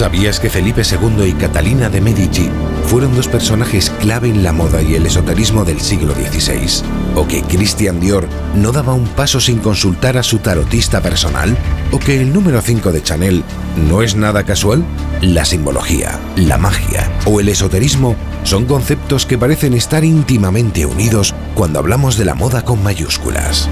¿Sabías que Felipe II y Catalina de Medici fueron dos personajes clave en la moda y el esoterismo del siglo XVI? ¿O que Christian Dior no daba un paso sin consultar a su tarotista personal? ¿O que el número 5 de Chanel no es nada casual? La simbología, la magia o el esoterismo son conceptos que parecen estar íntimamente unidos cuando hablamos de la moda con mayúsculas.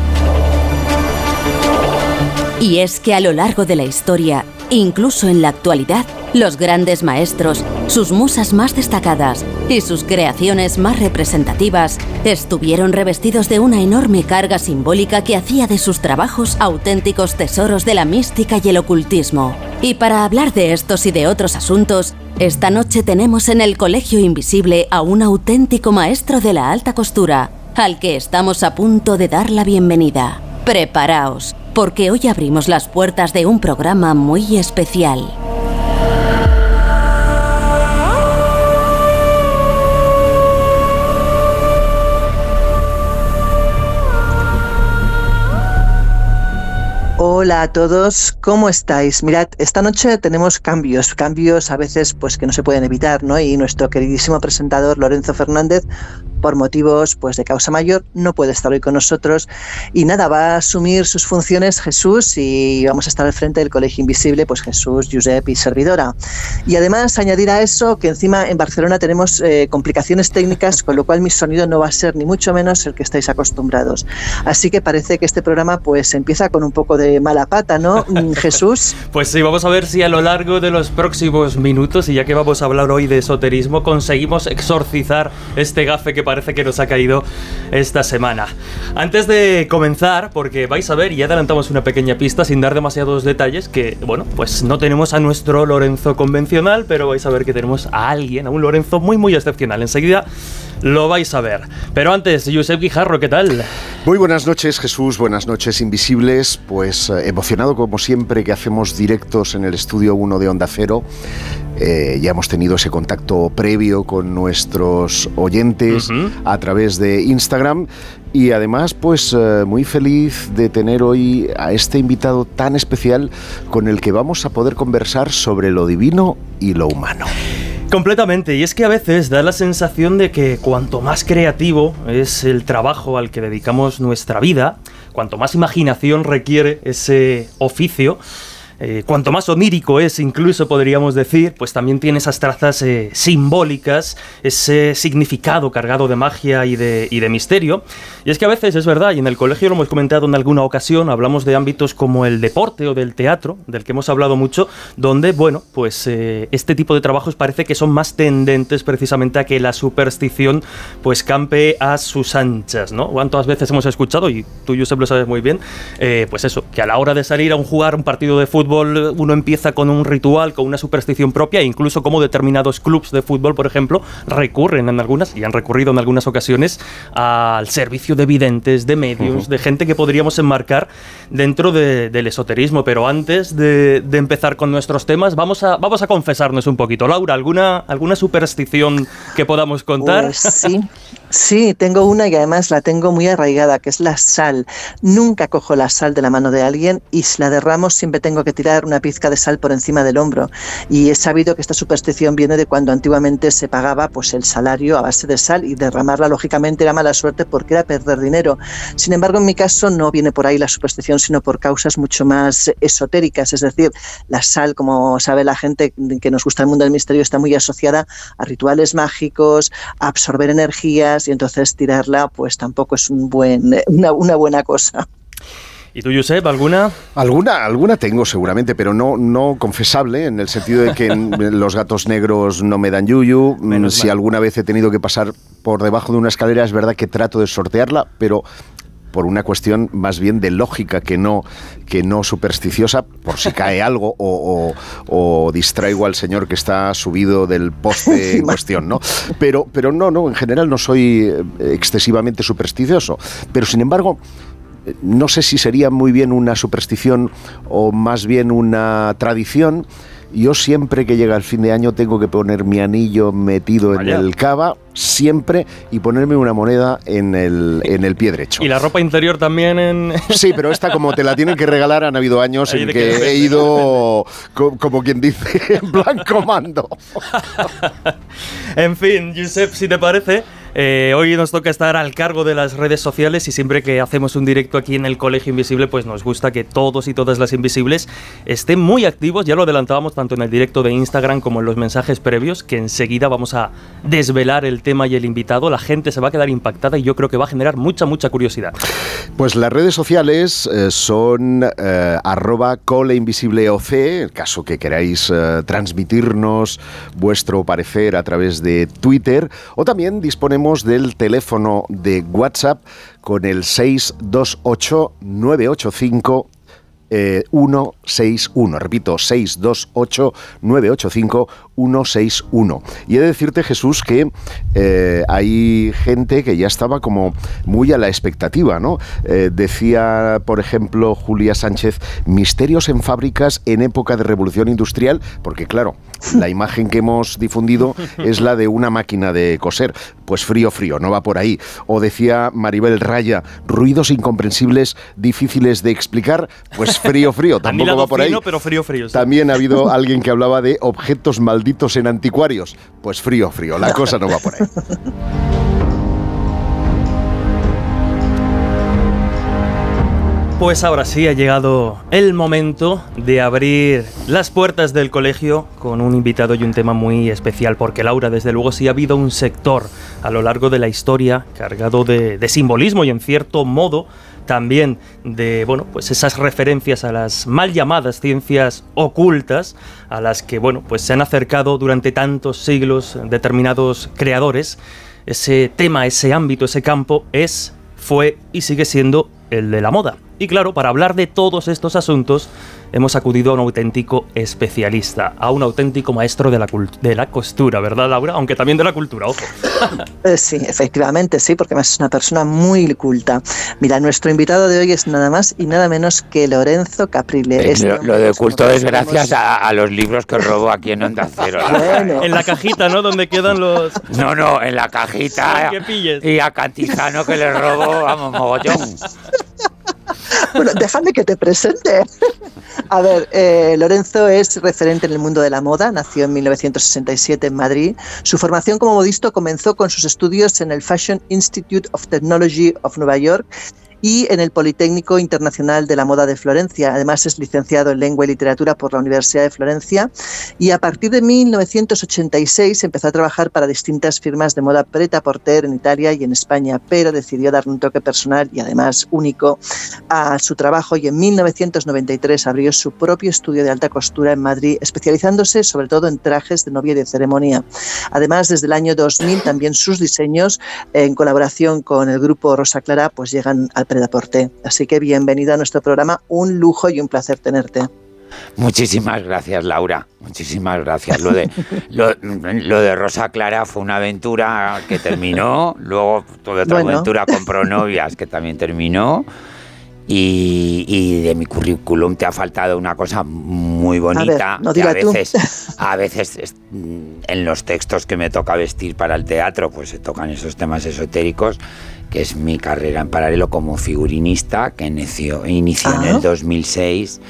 Y es que a lo largo de la historia, incluso en la actualidad, los grandes maestros, sus musas más destacadas y sus creaciones más representativas estuvieron revestidos de una enorme carga simbólica que hacía de sus trabajos auténticos tesoros de la mística y el ocultismo. Y para hablar de estos y de otros asuntos, esta noche tenemos en el Colegio Invisible a un auténtico maestro de la alta costura, al que estamos a punto de dar la bienvenida. Preparaos, porque hoy abrimos las puertas de un programa muy especial. o Hola a todos, ¿cómo estáis? Mirad, esta noche tenemos cambios, cambios a veces pues que no se pueden evitar, ¿no? Y nuestro queridísimo presentador Lorenzo Fernández por motivos pues de causa mayor no puede estar hoy con nosotros y nada va a asumir sus funciones Jesús y vamos a estar al frente del Colegio Invisible pues Jesús, Josep y servidora y además añadir a eso que encima en Barcelona tenemos eh, complicaciones técnicas con lo cual mi sonido no va a ser ni mucho menos el que estáis acostumbrados así que parece que este programa pues empieza con un poco de mala pata ¿no? Mm, Jesús pues sí vamos a ver si a lo largo de los próximos minutos y ya que vamos a hablar hoy de esoterismo conseguimos exorcizar este gafe que parece que nos ha caído esta semana. Antes de comenzar, porque vais a ver, y adelantamos una pequeña pista sin dar demasiados detalles, que bueno, pues no tenemos a nuestro Lorenzo convencional, pero vais a ver que tenemos a alguien, a un Lorenzo muy muy excepcional. Enseguida lo vais a ver. Pero antes, Josep Guijarro, ¿qué tal? Muy buenas noches, Jesús. Buenas noches, Invisibles. Pues eh, emocionado como siempre que hacemos directos en el estudio 1 de Onda Cero. Eh, ya hemos tenido ese contacto previo con nuestros oyentes a través de Instagram y además pues eh, muy feliz de tener hoy a este invitado tan especial con el que vamos a poder conversar sobre lo divino y lo humano. Completamente, y es que a veces da la sensación de que cuanto más creativo es el trabajo al que dedicamos nuestra vida, cuanto más imaginación requiere ese oficio, eh, cuanto más onírico es, incluso podríamos decir, pues también tiene esas trazas eh, simbólicas, ese significado cargado de magia y de, y de misterio. Y es que a veces es verdad, y en el colegio lo hemos comentado en alguna ocasión, hablamos de ámbitos como el deporte o del teatro, del que hemos hablado mucho, donde, bueno, pues eh, este tipo de trabajos parece que son más tendentes precisamente a que la superstición pues campe a sus anchas, ¿no? ¿Cuántas veces hemos escuchado, y tú, Josep, lo sabes muy bien, pues eso, que a la hora de salir a un jugar un partido de fútbol, uno empieza con un ritual, con una superstición propia, e incluso como determinados clubes de fútbol, por ejemplo, recurren en algunas, y han recurrido en algunas ocasiones, al servicio de videntes, de medios, de gente que podríamos enmarcar dentro del esoterismo. Pero antes de, empezar con nuestros temas, vamos a, vamos a confesarnos un poquito. Laura, ¿alguna, alguna superstición que podamos contar? Pues sí, sí, tengo una y además la tengo muy arraigada, que es la sal. Nunca cojo la sal de la mano de alguien y si la derramo siempre tengo que tirar una pizca de sal por encima del hombro. Y he sabido que esta superstición viene de cuando antiguamente se pagaba pues el salario a base de sal y derramarla lógicamente era mala suerte porque era perder dinero. Sin embargo, en mi caso no viene por ahí la superstición, sino por causas mucho más esotéricas. Es decir, la sal, como sabe la gente que nos gusta el mundo del misterio, está muy asociada a rituales mágicos, a absorber energías y entonces tirarla pues tampoco es buen, una, una buena cosa. ¿Y tú, Josep, alguna? Alguna, alguna tengo seguramente, pero no, no confesable, en el sentido de que los gatos negros no me dan yuyu. si alguna vez he tenido que pasar por debajo de una escalera, es verdad que trato de sortearla, pero por una cuestión más bien de lógica que no, que no supersticiosa, por si cae algo o, distraigo al señor que está subido del poste en cuestión, ¿no? Pero, pero no, no, en general no soy eh, excesivamente supersticioso. Pero sin embargo, no sé si sería muy bien una superstición o más bien una tradición. Yo siempre que llega el fin de año tengo que poner mi anillo metido en el cava, siempre, y ponerme una moneda en el, en el pie derecho. ¿Y la ropa interior también en...? Sí, pero esta como te la tienen que regalar, han habido años en que, he ido, como quien dice, en blanco mando. en fin, Josep, si te parece, eh, hoy nos toca estar al cargo de las redes sociales y siempre que hacemos un directo aquí en el Colegio Invisible, pues nos gusta que todos y todas las invisibles estén muy activos. Ya lo adelantábamos tanto en el directo de Instagram como en los mensajes previos, que enseguida vamos a desvelar el tema y el invitado. La gente se va a quedar impactada y yo creo que va a generar mucha, mucha curiosidad. Pues las redes sociales eh, son eh, arroba coleinvisibleoc, el caso que queráis transmitirnos vuestro parecer a través de Twitter, o también disponemos del teléfono de WhatsApp con el 628 985 161. Repito, 628-985-161. Y he de decirte, Jesús, que eh, hay gente que ya estaba como muy a la expectativa, ¿no? Eh, decía, por ejemplo, Julia Sánchez, misterios en fábricas en época de revolución industrial, porque claro, la imagen que hemos difundido es la de una máquina de coser. Pues frío, frío, no va por ahí. O decía Maribel Raya, ruidos incomprensibles, difíciles de explicar, pues frío, frío, tampoco va por ahí. pero frío, frío. También ha habido alguien que hablaba de objetos malditos en anticuarios. Pues frío, frío, la cosa no va por ahí. Pues ahora sí ha llegado el momento de abrir las puertas del colegio con un invitado y un tema muy especial, porque Laura, desde luego, sí ha habido un sector a lo largo de la historia cargado de, simbolismo y en cierto modo también de bueno, pues esas referencias a las mal llamadas ciencias ocultas a las que bueno, pues se han acercado durante tantos siglos determinados creadores. Ese tema, ese ámbito, ese campo es, fue y sigue siendo el de la moda. Y claro, para hablar de todos estos asuntos, hemos acudido a un auténtico especialista, a un auténtico maestro de la, de la costura, ¿verdad, Laura? Aunque también de la cultura, ojo. Eh, sí, efectivamente, sí, porque es una persona muy culta. Mira, nuestro invitado de hoy es nada más y nada menos que Lorenzo Caprile. Eh, lo, de culto es gracias a, los libros que robó aquí en Onda Cero. En la cajita, ¿no? Donde quedan los... No, no, en la cajita. y a Cantizano que le robó, vamos, mogollón. Bueno, déjame que te presente. A ver, eh, Lorenzo es referente en el mundo de la moda, nació en 1967 en Madrid. Su formación como modisto comenzó con sus estudios en el Fashion Institute of Technology of Nueva York y en el Politécnico Internacional de la Moda de Florencia. Además es licenciado en Lengua y Literatura por la Universidad de Florencia y a partir de 1986 empezó a trabajar para distintas firmas de moda preta porter en Italia y en España, pero decidió dar un toque personal y además único a su trabajo y en 1993 abrió su propio estudio de alta costura en Madrid, especializándose sobre todo en trajes de novia y de ceremonia. Además, desde el año 2000 también sus diseños en colaboración con el grupo Rosa Clara pues llegan al Predaporte. Así que bienvenido a nuestro programa, un lujo y un placer tenerte. Muchísimas gracias, Laura. Muchísimas gracias. Lo de, lo, de Rosa Clara fue una aventura que terminó, luego tuve otra aventura con Pronovias que también terminó. Y, de mi currículum te ha faltado una cosa muy bonita. a, a veces a veces en los textos que me toca vestir para el teatro pues se tocan esos temas esotéricos que es mi carrera en paralelo como figurinista, que inició, inició en el 2006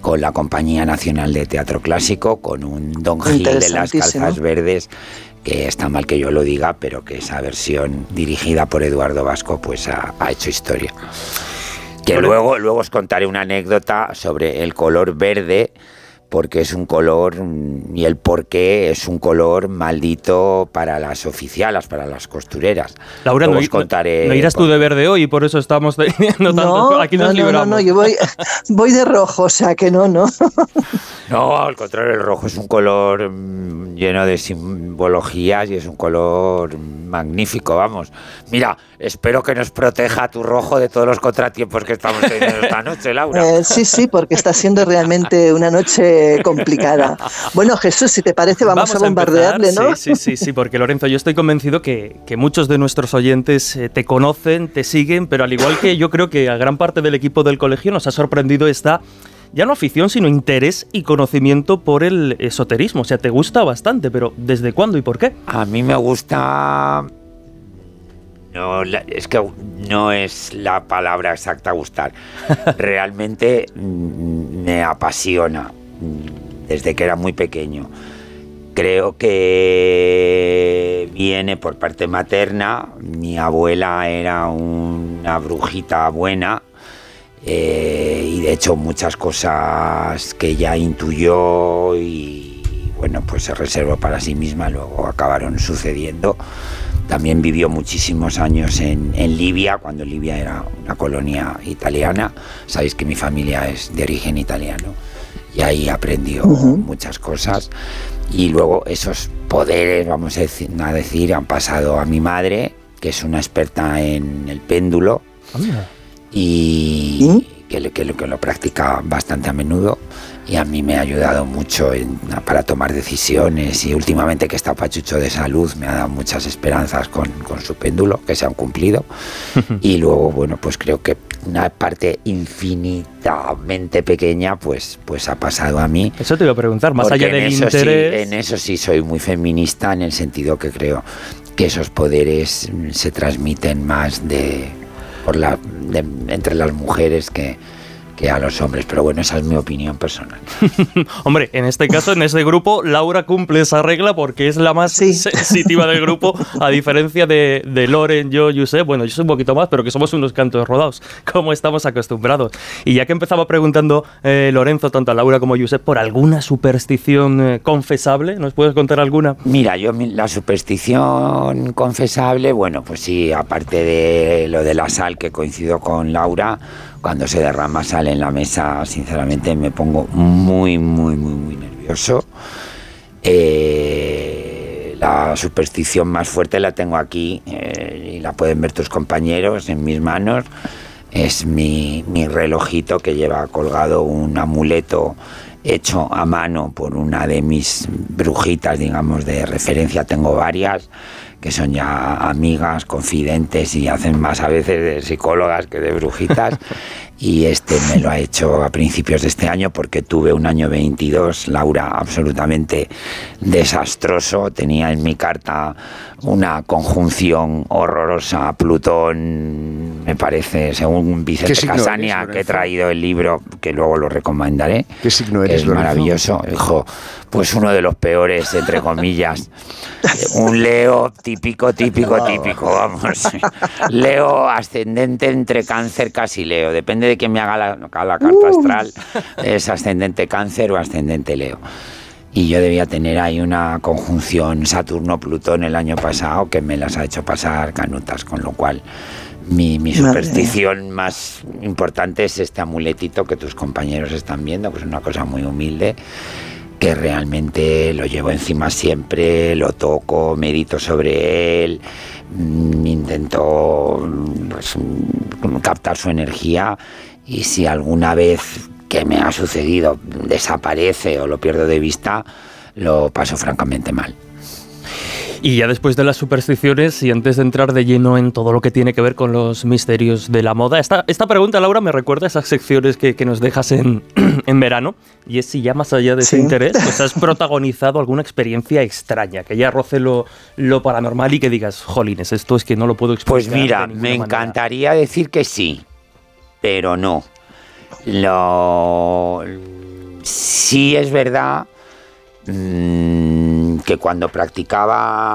con la Compañía Nacional de Teatro Clásico, con un Don Gil de las Calzas Verdes, que está mal que yo lo diga, pero que esa versión dirigida por Eduardo Vasco pues ha, ha hecho historia. Que luego, luego os contaré una anécdota sobre el color verde porque es un color y el por qué es un color maldito para las oficialas, para las costureras. Laura, no, contaré no, irás tú de verde hoy y por eso estamos teniendo tanto. Aquí nos no, no, no, yo voy, voy de rojo, o sea que no, no. No, al contrario, el rojo es un color mm, lleno de simbologías y es un color magnífico, vamos. Mira, espero que nos proteja tu rojo de todos los contratiempos que estamos teniendo esta noche, Laura. Eh, sí, sí, porque está siendo realmente una noche complicada. Bueno, Jesús, si te parece, vamos, a bombardearle, ¿no? Sí, sí, sí, porque Lorenzo, yo estoy convencido que, muchos de nuestros oyentes eh, te conocen, te siguen, pero al igual que yo creo que a gran parte del equipo del colegio nos ha sorprendido esta ya no afición, sino interés y conocimiento por el esoterismo. O sea, te gusta bastante, pero ¿desde cuándo y por qué? A mí me gusta... No, es que no es la palabra exacta gustar. Realmente mm, me apasiona desde que era muy pequeño. Creo que viene por parte materna. Mi abuela era una brujita buena eh, y de hecho muchas cosas que ya intuyó y bueno, pues se reservó para sí misma, luego acabaron sucediendo. También vivió muchísimos años en, Libia, cuando Libia era una colonia italiana. Sabéis que mi familia es de origen italiano y ahí aprendió muchas cosas. Y luego esos poderes, vamos a decir, a decir, han pasado a mi madre, que es una experta en el péndulo y que, que, que, lo practica bastante a menudo y a mí me ha ayudado mucho para tomar decisiones. Y últimamente que está pachucho de salud me ha dado muchas esperanzas con, con su péndulo que se han cumplido. Y luego bueno pues creo que una parte infinitamente pequeña pues pues ha pasado a mí. Eso te iba a preguntar más allá del interés. en eso sí soy muy feminista en el sentido que creo que esos poderes se transmiten más de la, entre las mujeres que, que a los hombres. Pero bueno, esa es mi opinión personal. Hombre, en este caso, en este grupo, Laura cumple esa regla porque es la más sensitiva del grupo, a diferencia de, de Loren, yo, sé bueno, yo soy un poquito más, pero que somos unos cantos rodados, como estamos acostumbrados. Y ya que empezaba preguntando eh, Lorenzo, tanto a Laura como a por alguna superstición eh, confesable, ¿nos puedes contar alguna? Mira, yo la superstición confesable, bueno, pues sí, aparte de lo de la sal que coincido con Laura, cuando se derrama sal en la mesa, sinceramente me pongo muy, muy, muy, muy nervioso. Eh, la superstición más fuerte la tengo aquí eh, y la pueden ver tus compañeros en mis manos. Es mi, mi relojito que lleva colgado un amuleto hecho a mano por una de mis brujitas, digamos, de referencia. Tengo varias que son ya amigas, confidentes y hacen más a veces de psicólogas que de brujitas. y este me lo ha hecho a principios de este año porque tuve un año 22, Laura, absolutamente desastroso. Tenía en mi carta una conjunción horrorosa. Plutón, me parece, según Vicente Casania, que he traído el libro, que luego lo recomendaré. ¿Qué signo eres, Es maravilloso. Hijo, pues uno de los peores, entre comillas. un Leo típico, típico, típico, vamos. Leo ascendente entre cáncer, casi Leo. Depende de quién me haga la, la carta uh. astral. Es ascendente cáncer o ascendente Leo y yo debía tener ahí una conjunción Saturno-Plutón el año pasado que me las ha hecho pasar canutas, con lo cual mi, superstición más importante es este amuletito que tus compañeros están viendo, que es una cosa muy humilde, que realmente lo llevo encima siempre, lo toco, medito sobre él, mm, intento pues, captar su energía y si alguna vez que me ha sucedido desaparece o lo pierdo de vista, lo paso francamente mal. Y ya después de las supersticiones y antes de entrar de lleno en todo lo que tiene que ver con los misterios de la moda, esta, esta pregunta, Laura, me recuerda a esas secciones que, que nos dejas en, en, verano, y es si ya más allá de ese interés, pues has protagonizado alguna experiencia extraña, que ya roce lo, lo paranormal y que digas, jolines, esto es que no lo puedo explicar. Pues mira, me encantaría decir que sí, pero no. Lo, sí es verdad mm, que cuando practicaba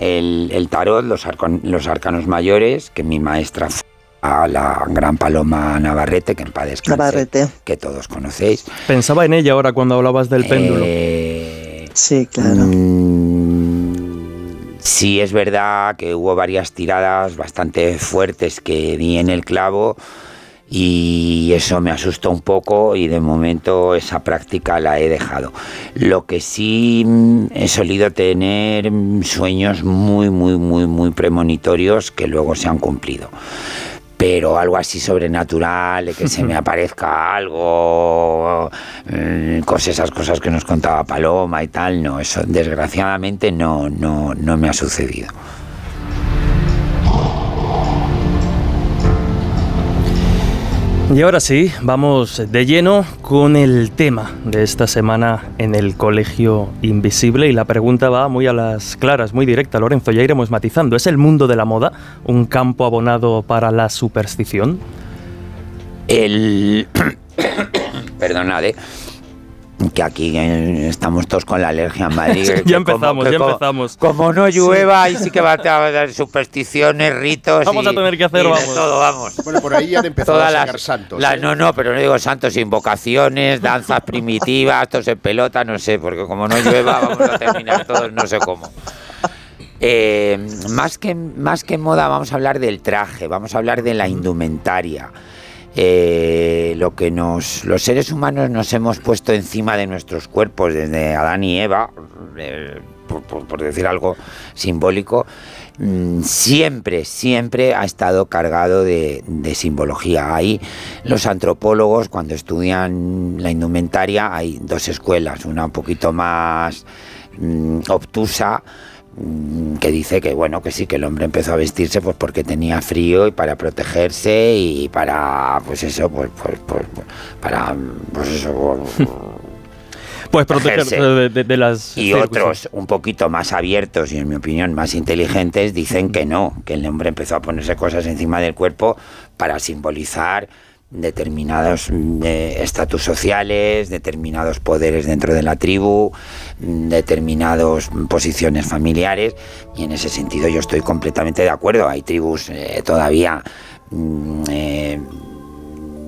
el, tarot, los, los arcanos mayores, que mi maestra fue a la gran Paloma Navarrete, que en paz Navarrete. que todos conocéis. Pensaba en ella ahora cuando hablabas del péndulo. Eh, sí, claro. Mm, sí es verdad que hubo varias tiradas bastante fuertes que di en el clavo y eso me asustó un poco y de momento esa práctica la he dejado. Lo que sí mm, he solido tener sueños muy, muy, muy, muy premonitorios que luego se han cumplido pero algo así sobrenatural, que se me aparezca algo, mm, cosas, esas cosas que nos contaba Paloma y tal, no, eso desgraciadamente no, no, no me ha sucedido. Y ahora sí, vamos de lleno con el tema de esta semana en el Colegio Invisible y la pregunta va muy a las claras, muy directa, Lorenzo, ya iremos matizando. ¿Es el mundo de la moda un campo abonado para la superstición? El... Perdonad, ¿eh? Que aquí estamos todos con la alergia en Madrid. ya empezamos, ya empezamos. Como no llueva, ahí sí que va a haber supersticiones, ritos. Vamos a tener que hacer, vamos. todo, vamos. Bueno, por ahí han empezado a sacar santos. ¿eh? No, no, pero no digo santos, invocaciones, danzas primitivas, todos en pelota, no sé, porque como no llueva, vamos a terminar todos, no sé cómo. Eh, más, que, más que moda, vamos a hablar del traje, vamos a hablar de la indumentaria. Eh, lo que nos, los seres humanos nos hemos puesto encima de nuestros cuerpos desde Adán y Eva, eh, por, decir algo simbólico, mm, siempre, siempre ha estado cargado de, simbología. Ahí los antropólogos, cuando estudian la indumentaria, hay dos escuelas, una un poquito más mm, obtusa, que dice que bueno que sí que el hombre empezó a vestirse pues porque tenía frío y para protegerse y para pues eso pues, pues, pues para pues eso pues protegerse de, las y otros un poquito más abiertos y en mi opinión más inteligentes dicen que no que el hombre empezó a ponerse cosas encima del cuerpo para simbolizar determinados mm, eh, estatus sociales, determinados poderes dentro de la tribu, mm, determinadas posiciones familiares y en ese sentido yo estoy completamente de acuerdo. Hay tribus eh, todavía mm, eh,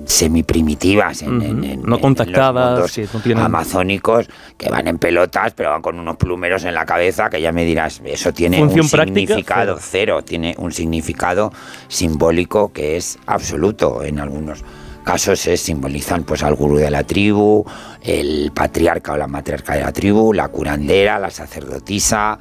semi-primitivas, en, no contactadas, amazónicos, que van en pelotas, pero van con unos plumeros en la cabeza, que ya me dirás, eso tiene un significado cero. tiene un significado simbólico que es absoluto en algunos casos se simbolizan pues al gurú de la tribu, el patriarca o la matriarca de la tribu, la curandera, la sacerdotisa,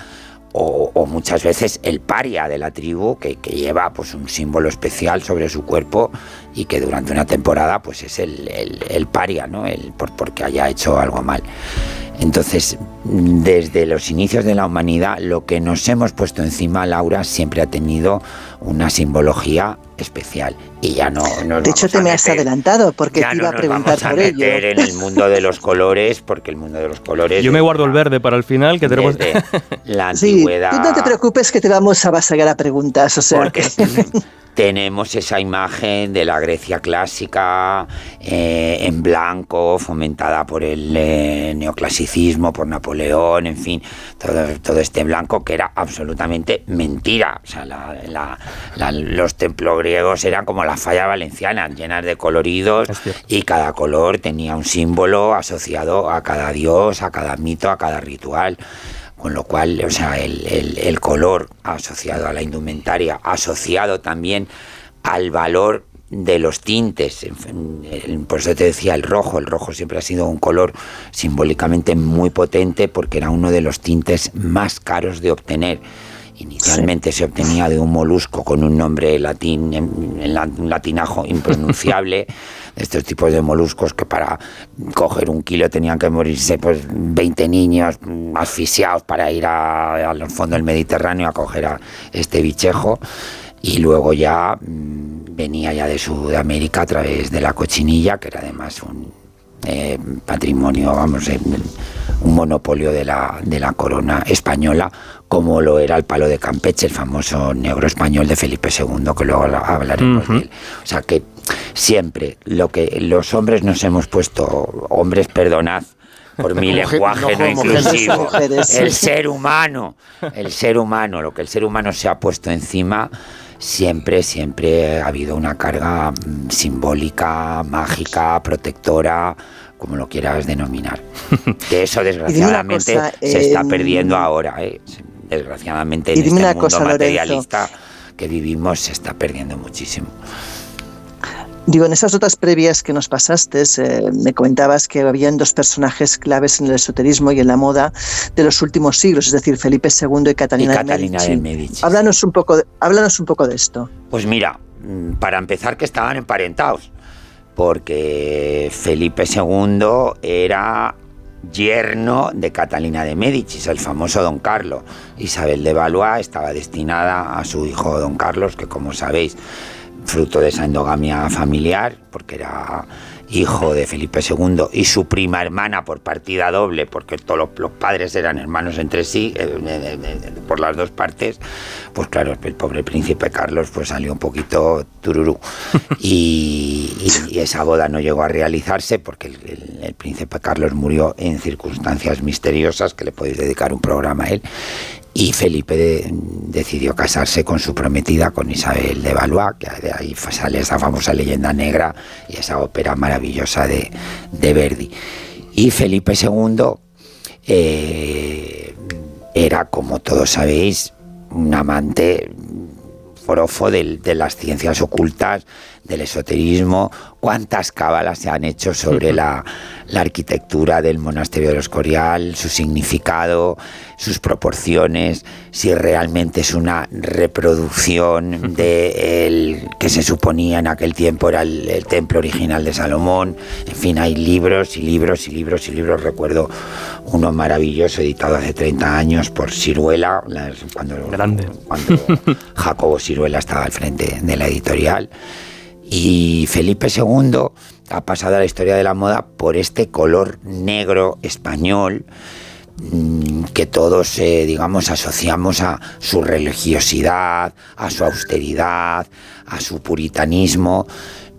o, muchas veces el paria de la tribu que, lleva pues un símbolo especial sobre su cuerpo y que durante una temporada pues es el, el, paria, ¿no? El, por, porque haya hecho algo mal. Entonces, desde los inicios de la humanidad, lo que nos hemos puesto encima, Laura, siempre ha tenido una simbología especial. Y ya no. de hecho, te me has adelantado porque te iba a preguntar por ello. en el mundo de los colores, porque el mundo de los colores. Yo me guardo el verde para el final, que tenemos. la antigüedad. Sí, tú no te preocupes que te vamos a vasagar a preguntas, o sea. Porque tenemos esa imagen de la Grecia clásica eh, en blanco, fomentada por el eh, neoclasicismo, por Napoleón, en fin, todo, todo, este blanco que era absolutamente mentira. O sea, los templos griegos eran como la falla valenciana, llenas de coloridos y cada color tenía un símbolo asociado a cada dios, a cada mito, a cada ritual con lo cual, o sea, el, color asociado a la indumentaria, asociado también al valor de los tintes. Por eso te decía el rojo. El rojo siempre ha sido un color simbólicamente muy potente porque era uno de los tintes más caros de obtener. Inicialmente se obtenía de un molusco con un nombre latín, un latinajo impronunciable. estos tipos de moluscos que para coger un kilo tenían que morirse pues 20 niños asfixiados para ir al fondo del Mediterráneo a coger a este bichejo y luego ya mm, venía ya de Sudamérica a través de la cochinilla que era además un eh, patrimonio, vamos, un monopolio de la, de la corona española, como lo era el palo de Campeche, el famoso negro español de Felipe II, que luego hablaremos de él. O sea que siempre lo que los hombres nos hemos puesto, hombres perdonad, por mi lenguaje no, inclusivo. El ser humano, el ser humano, lo que el ser humano se ha puesto encima, siempre, siempre ha habido una carga mm, simbólica, mágica, protectora, como lo quieras denominar. Que eso desgraciadamente se está perdiendo ahora, ¿eh? Desgraciadamente en este mundo materialista que vivimos se está perdiendo muchísimo. Digo, en esas notas previas que nos pasaste, eh, me comentabas que habían dos personajes claves en el esoterismo y en la moda de los últimos siglos, es decir, Felipe II y Catalina, de, Medici. Háblanos, un poco de, háblanos un poco de esto. Pues mira, para empezar que estaban emparentados, porque Felipe II era yerno de Catalina de Medici, el famoso Don Carlos. Isabel de Valois estaba destinada a su hijo Don Carlos, que como sabéis fruto de esa endogamia familiar, porque era hijo de Felipe II y su prima hermana por partida doble, porque todos los, padres eran hermanos entre sí, eh, por las dos partes, pues claro, el pobre príncipe Carlos pues salió un poquito tururú. Y, esa boda no llegó a realizarse porque el, príncipe Carlos murió en circunstancias misteriosas, que le podéis dedicar un programa a él, y Felipe decidió casarse con su prometida, con Isabel de Valois, que de ahí sale esa famosa leyenda negra y esa ópera maravillosa de, Verdi. Y Felipe II eh, era, como todos sabéis, un amante forofo de, de las ciencias ocultas, del esoterismo, cuántas cábalas se han hecho sobre la, arquitectura del monasterio de los Escorial, su significado, sus proporciones, si realmente es una reproducción de el que se suponía en aquel tiempo era el, templo original de Salomón. En fin, hay libros y libros y libros y libros. Recuerdo uno maravilloso editado hace 30 años por Ciruela, cuando, Grande. cuando Jacobo Ciruela estaba al frente de la editorial. Y Felipe II ha pasado a la historia de la moda por este color negro español mm, que todos, eh, digamos, asociamos a su religiosidad, a su austeridad, a su puritanismo,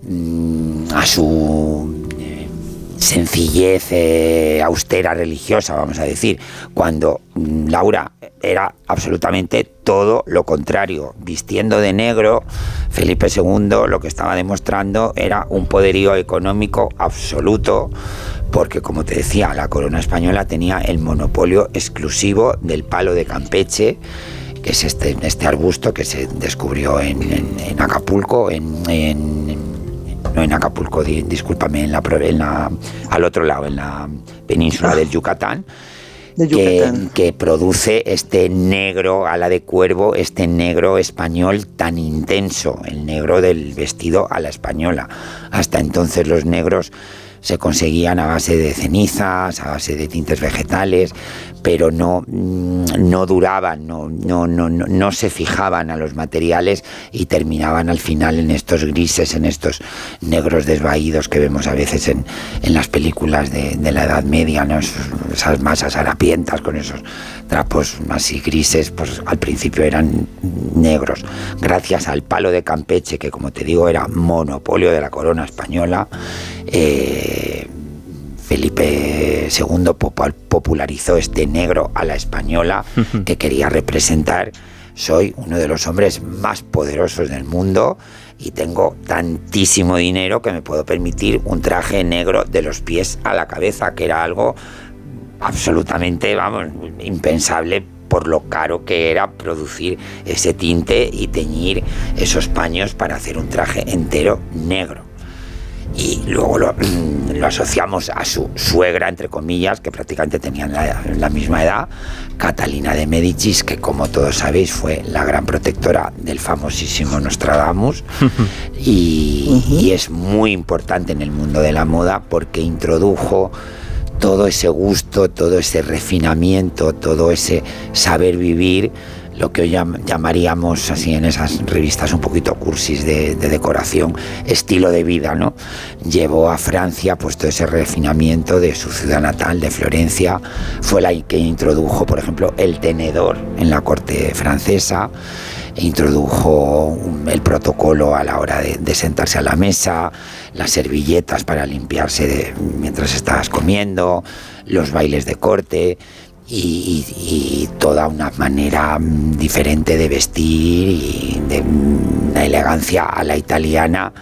mm, a su eh, sencillez eh, austera religiosa, vamos a decir, cuando mm, Laura era absolutamente todo lo contrario. Vistiendo de negro, Felipe II lo que estaba demostrando era un poderío económico absoluto, porque como te decía, la corona española tenía el monopolio exclusivo del palo de Campeche, que es este, este arbusto que se descubrió en, Acapulco, en, no en Acapulco, discúlpame, en la, en la, al otro lado, en la península ah. del Yucatán que, produce este negro ala de cuervo, este negro español tan intenso, el negro del vestido a la española. Hasta entonces los negros se conseguían a base de cenizas, a base de tintes vegetales, pero no, mm, no duraban, no, no, no, no se fijaban a los materiales y terminaban al final en estos grises, en estos negros desvaídos que vemos a veces en, en las películas de, de, la Edad Media, ¿no? esas masas harapientas con esos trapos así grises, pues al principio eran negros. Gracias al palo de Campeche, que como te digo era monopolio de la corona española, eh, Felipe II popularizó este negro a la española que quería representar. Soy uno de los hombres más poderosos del mundo y tengo tantísimo dinero que me puedo permitir un traje negro de los pies a la cabeza, que era algo absolutamente, vamos, impensable por lo caro que era producir ese tinte y teñir esos paños para hacer un traje entero negro y luego lo, asociamos a su suegra, entre comillas, que prácticamente tenían la, misma edad, Catalina de Medicis, que como todos sabéis fue la gran protectora del famosísimo Nostradamus. Y, y es muy importante en el mundo de la moda porque introdujo todo ese gusto, todo ese refinamiento, todo ese saber vivir lo que hoy llamaríamos así en esas revistas un poquito cursis de, decoración, estilo de vida, ¿no? Llevó a Francia pues todo ese refinamiento de su ciudad natal, de Florencia, fue la que introdujo, por ejemplo, el tenedor en la corte francesa, introdujo el protocolo a la hora de, sentarse a la mesa, las servilletas para limpiarse mientras estabas comiendo, los bailes de corte. Y, toda una manera diferente de vestir y de una elegancia a la italiana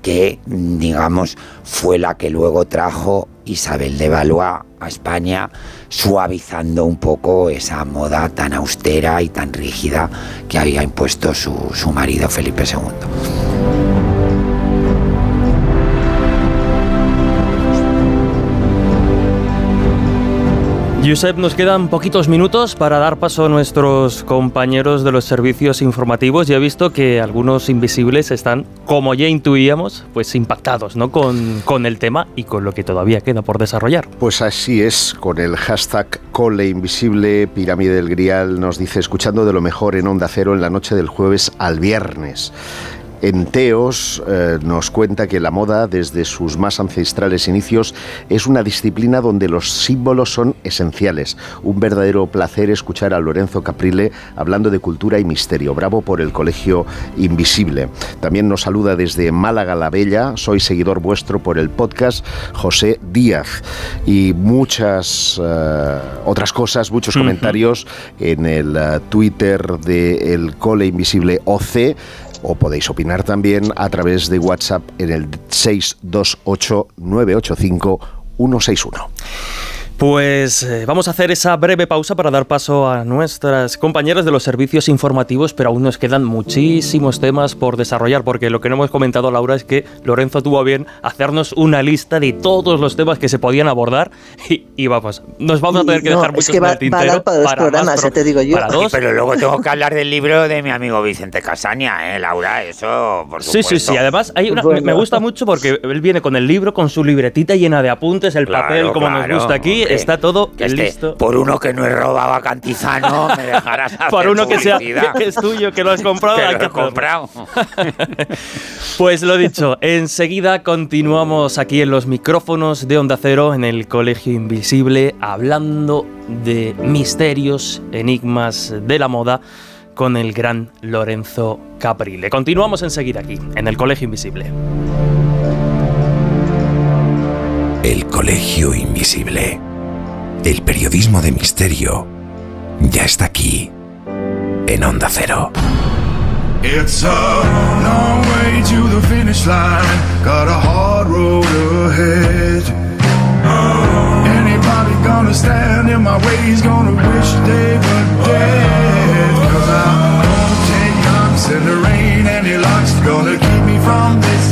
que, digamos, fue la que luego trajo Isabel de Valois a España, suavizando un poco esa moda tan austera y tan rígida que había impuesto su, su marido Felipe II. Josep, nos quedan poquitos minutos para dar paso a nuestros compañeros de los servicios informativos. Ya he visto que algunos invisibles están, como ya intuíamos, pues impactados ¿no? con, con el tema y con lo que todavía queda por desarrollar. Pues así es, con el hashtag Cole Invisible, Pirámide del Grial nos dice, escuchando de lo mejor en Onda Cero en la noche del jueves al viernes. En Teos eh, nos cuenta que la moda, desde sus más ancestrales inicios, es una disciplina donde los símbolos son esenciales. Un verdadero placer escuchar a Lorenzo Caprile hablando de cultura y misterio. Bravo por el Colegio Invisible. También nos saluda desde Málaga la Bella. Soy seguidor vuestro por el podcast José Díaz. Y muchas eh, otras cosas, muchos comentarios en el eh, Twitter de El Cole Invisible OC o podéis opinar también a través de WhatsApp en el 628 985 161. Pues eh, vamos a hacer esa breve pausa para dar paso a nuestras compañeras de los servicios informativos, pero aún nos quedan muchísimos temas por desarrollar, porque lo que no hemos comentado, Laura, es que Lorenzo tuvo bien hacernos una lista de todos los temas que se podían abordar y, vamos, nos vamos a tener que dejar muchos es que va, tintero para dos programas, ya te digo yo. pero luego tengo que hablar del libro de mi amigo Vicente Casaña, ¿eh, Laura? Eso, por supuesto. Sí, sí, sí. Además, hay me gusta mucho porque él viene con el libro, con su libretita llena de apuntes, el papel, como nos gusta aquí está todo listo. Por uno que no he robado a Cantizano, me dejarás hacer Por uno que, sea, que es tuyo, que lo has comprado. que lo he comprado. pues lo dicho, enseguida continuamos aquí en los micrófonos de Onda Cero, en el Colegio Invisible, hablando de misterios, enigmas de la moda con el gran Lorenzo Caprile. Continuamos enseguida aquí, en el Colegio Invisible. El Colegio Invisible. El periodismo de misterio ya está aquí, en Onda Cero. It's a long way to the finish line, got a hard road ahead. Anybody gonna stand in my way is gonna wish they were dead. Cause I'm gonna take knocks in the rain, any luck's gonna keep me from this.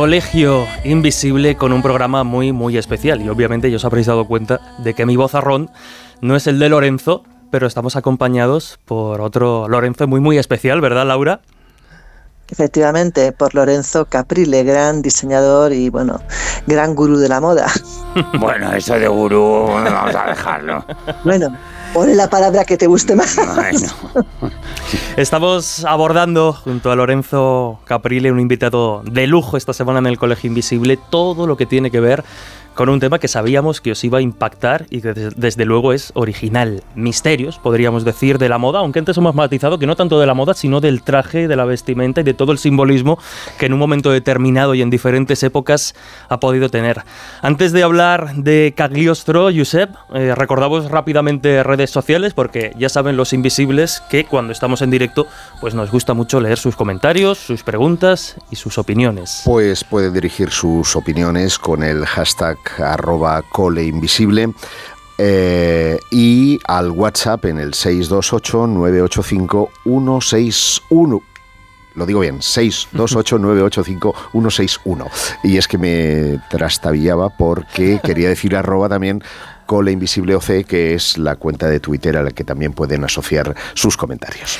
Colegio Invisible con un programa muy muy especial y obviamente ya os habréis dado cuenta de que mi vozarrón no es el de Lorenzo, pero estamos acompañados por otro Lorenzo muy muy especial, ¿verdad, Laura? Efectivamente, por Lorenzo Caprile, gran diseñador y bueno, gran gurú de la moda. Bueno, eso de gurú vamos a dejarlo. Bueno, pon la palabra que te guste más. Estamos abordando junto a Lorenzo Caprile, un invitado de lujo esta semana en el Colegio Invisible, todo lo que tiene que ver con un tema que sabíamos que os iba a impactar y que desde luego es original. Misterios, podríamos decir, de la moda, aunque antes hemos matizado que no tanto de la moda, sino del traje, de la vestimenta y de todo el simbolismo que en un momento determinado y en diferentes épocas ha podido tener. Antes de hablar de Cagliostro, Josep, eh, recordamos rápidamente redes sociales porque ya saben los invisibles que cuando estamos en directo pues nos gusta mucho leer sus comentarios, sus preguntas y sus opiniones. Pues puede dirigir sus opiniones con el hashtag arroba coleinvisible eh, y al WhatsApp en el 628-985-161. Lo digo bien, 628-985-161. Y es que me trastabillaba porque quería decir arroba también Cole Invisible OC, que es la cuenta de Twitter a la que también pueden asociar sus comentarios.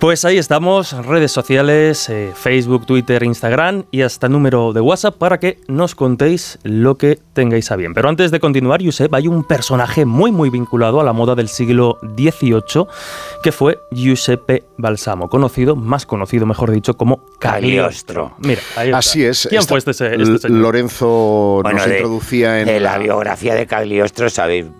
Pues ahí estamos, redes sociales, eh, Facebook, Twitter, Instagram y hasta número de WhatsApp para que nos contéis lo que tengáis a bien. Pero antes de continuar, Josep, hay un personaje muy muy vinculado a la moda del siglo XVIII que fue Giuseppe Balsamo, conocido, más conocido, mejor dicho, como Cagliostro. Mira, ahí Así es. ¿Quién fue este, este señor? Lorenzo nos introducía en... la biografía de Cagliostro,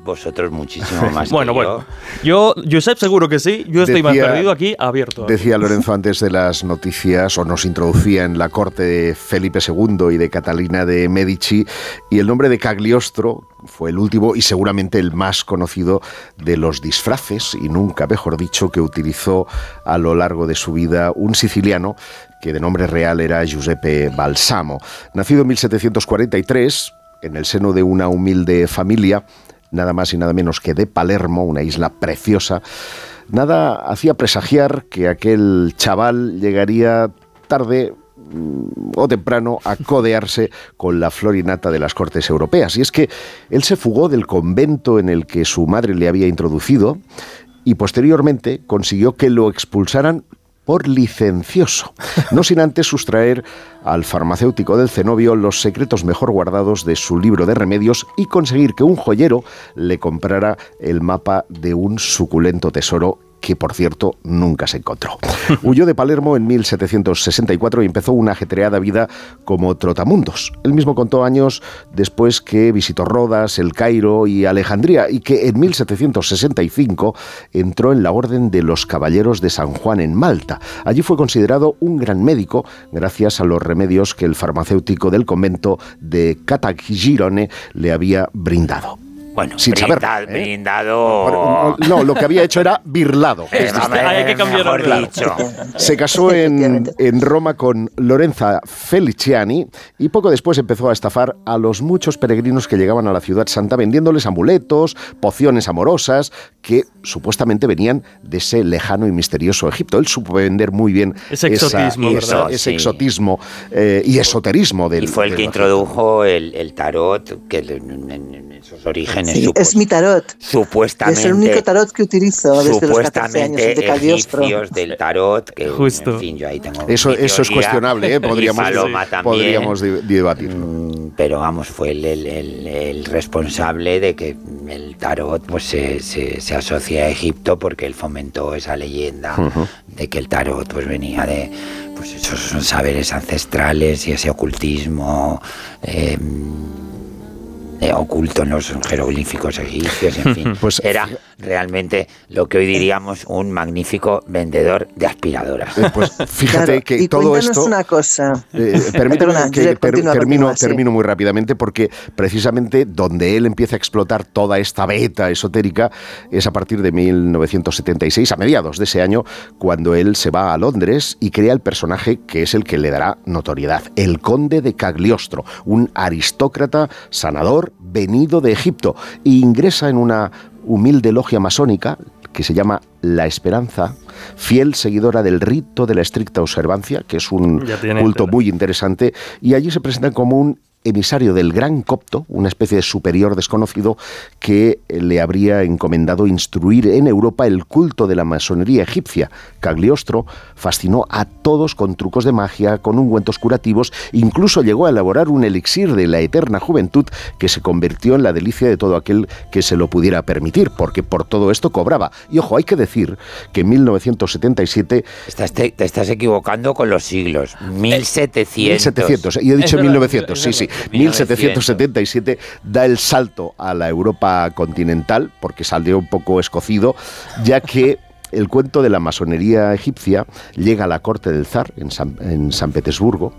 vosotros muchísimo más. bueno, bueno. Yo, Josep, seguro que sí. Yo estoy más perdido aquí, abierto. Decía Lorenzo antes de las noticias, o nos introducía en la corte de Felipe II y de Catalina de Medici, y el nombre de Cagliostro fue el último y seguramente el más conocido de los disfraces, y nunca mejor dicho, que utilizó a lo largo de su vida un siciliano que de nombre real era Giuseppe Balsamo. Nacido en 1743, en el seno de una humilde familia, nada más y nada menos que de Palermo, una isla preciosa, nada hacía presagiar que aquel chaval llegaría tarde mm, o temprano a codearse con la florinata de las cortes europeas. Y es que él se fugó del convento en el que su madre le había introducido y posteriormente consiguió que lo expulsaran por licencioso, no sin antes sustraer al farmacéutico del cenobio los secretos mejor guardados de su libro de remedios y conseguir que un joyero le comprara el mapa de un suculento tesoro que por cierto nunca se encontró. Huyó de Palermo en 1764 y empezó una ajetreada vida como trotamundos. Él mismo contó años después que visitó Rodas, El Cairo y Alejandría y que en 1765 entró en la Orden de los Caballeros de San Juan en Malta. Allí fue considerado un gran médico gracias a los remedios que el farmacéutico del convento de Catagirone le había brindado. Bueno, sin saber. ¿eh? Brindado. No, lo que había hecho era birlado. Eh, hay que cambiarlo. dicho. Se casó en, en, Roma con Lorenza Feliciani y poco después empezó a estafar a los muchos peregrinos que llegaban a la ciudad santa vendiéndoles amuletos, pociones amorosas que supuestamente venían de ese lejano y misterioso Egipto. Él supo vender muy bien ese exotismo, ese exotismo eh, y esoterismo del. Y fue el que introdujo el, tarot, que en, esos orígenes es mi tarot. Supuestamente. Es el único tarot que utilizo desde los 14 años de egipcios del tarot. Que, Justo. En fin, yo ahí tengo eso, eso es cuestionable, ¿eh? podríamos, podríamos debatir. Mm, pero vamos, fue el, el, el, responsable de que el tarot pues se, se, se, asocia a Egipto porque él fomentó esa leyenda de que el tarot pues venía de pues esos saberes ancestrales y ese ocultismo. Eh, eh, oculto en los jeroglíficos egipcios, en fin. pues era realmente lo que hoy diríamos un magnífico vendedor de aspiradoras. Eh, pues fíjate que y todo esto. una cosa. Eh, permíteme que termino, termino muy rápidamente porque precisamente donde él empieza a explotar toda esta beta esotérica es a partir de 1976, a mediados de ese año, cuando él se va a Londres y crea el personaje que es el que le dará notoriedad, el conde de Cagliostro, un aristócrata sanador venido de Egipto, e ingresa en una humilde logia masónica que se llama La Esperanza, fiel seguidora del rito de la estricta observancia, que es un culto muy interesante, y allí se presentan como un emisario del gran copto, una especie de superior desconocido que le habría encomendado instruir en Europa el culto de la masonería egipcia. Cagliostro fascinó a todos con trucos de magia, con ungüentos curativos, incluso llegó a elaborar un elixir de la eterna juventud que se convirtió en la delicia de todo aquel que se lo pudiera permitir, porque por todo esto cobraba. Y ojo, hay que decir que en 1977... Estás, te, estás equivocando con los siglos. 1700. 1700, y he dicho 1900, sí, sí. 1777 da el salto a la Europa continental, porque salió un poco escocido, ya que el cuento de la masonería egipcia llega a la corte del zar en San, Petersburgo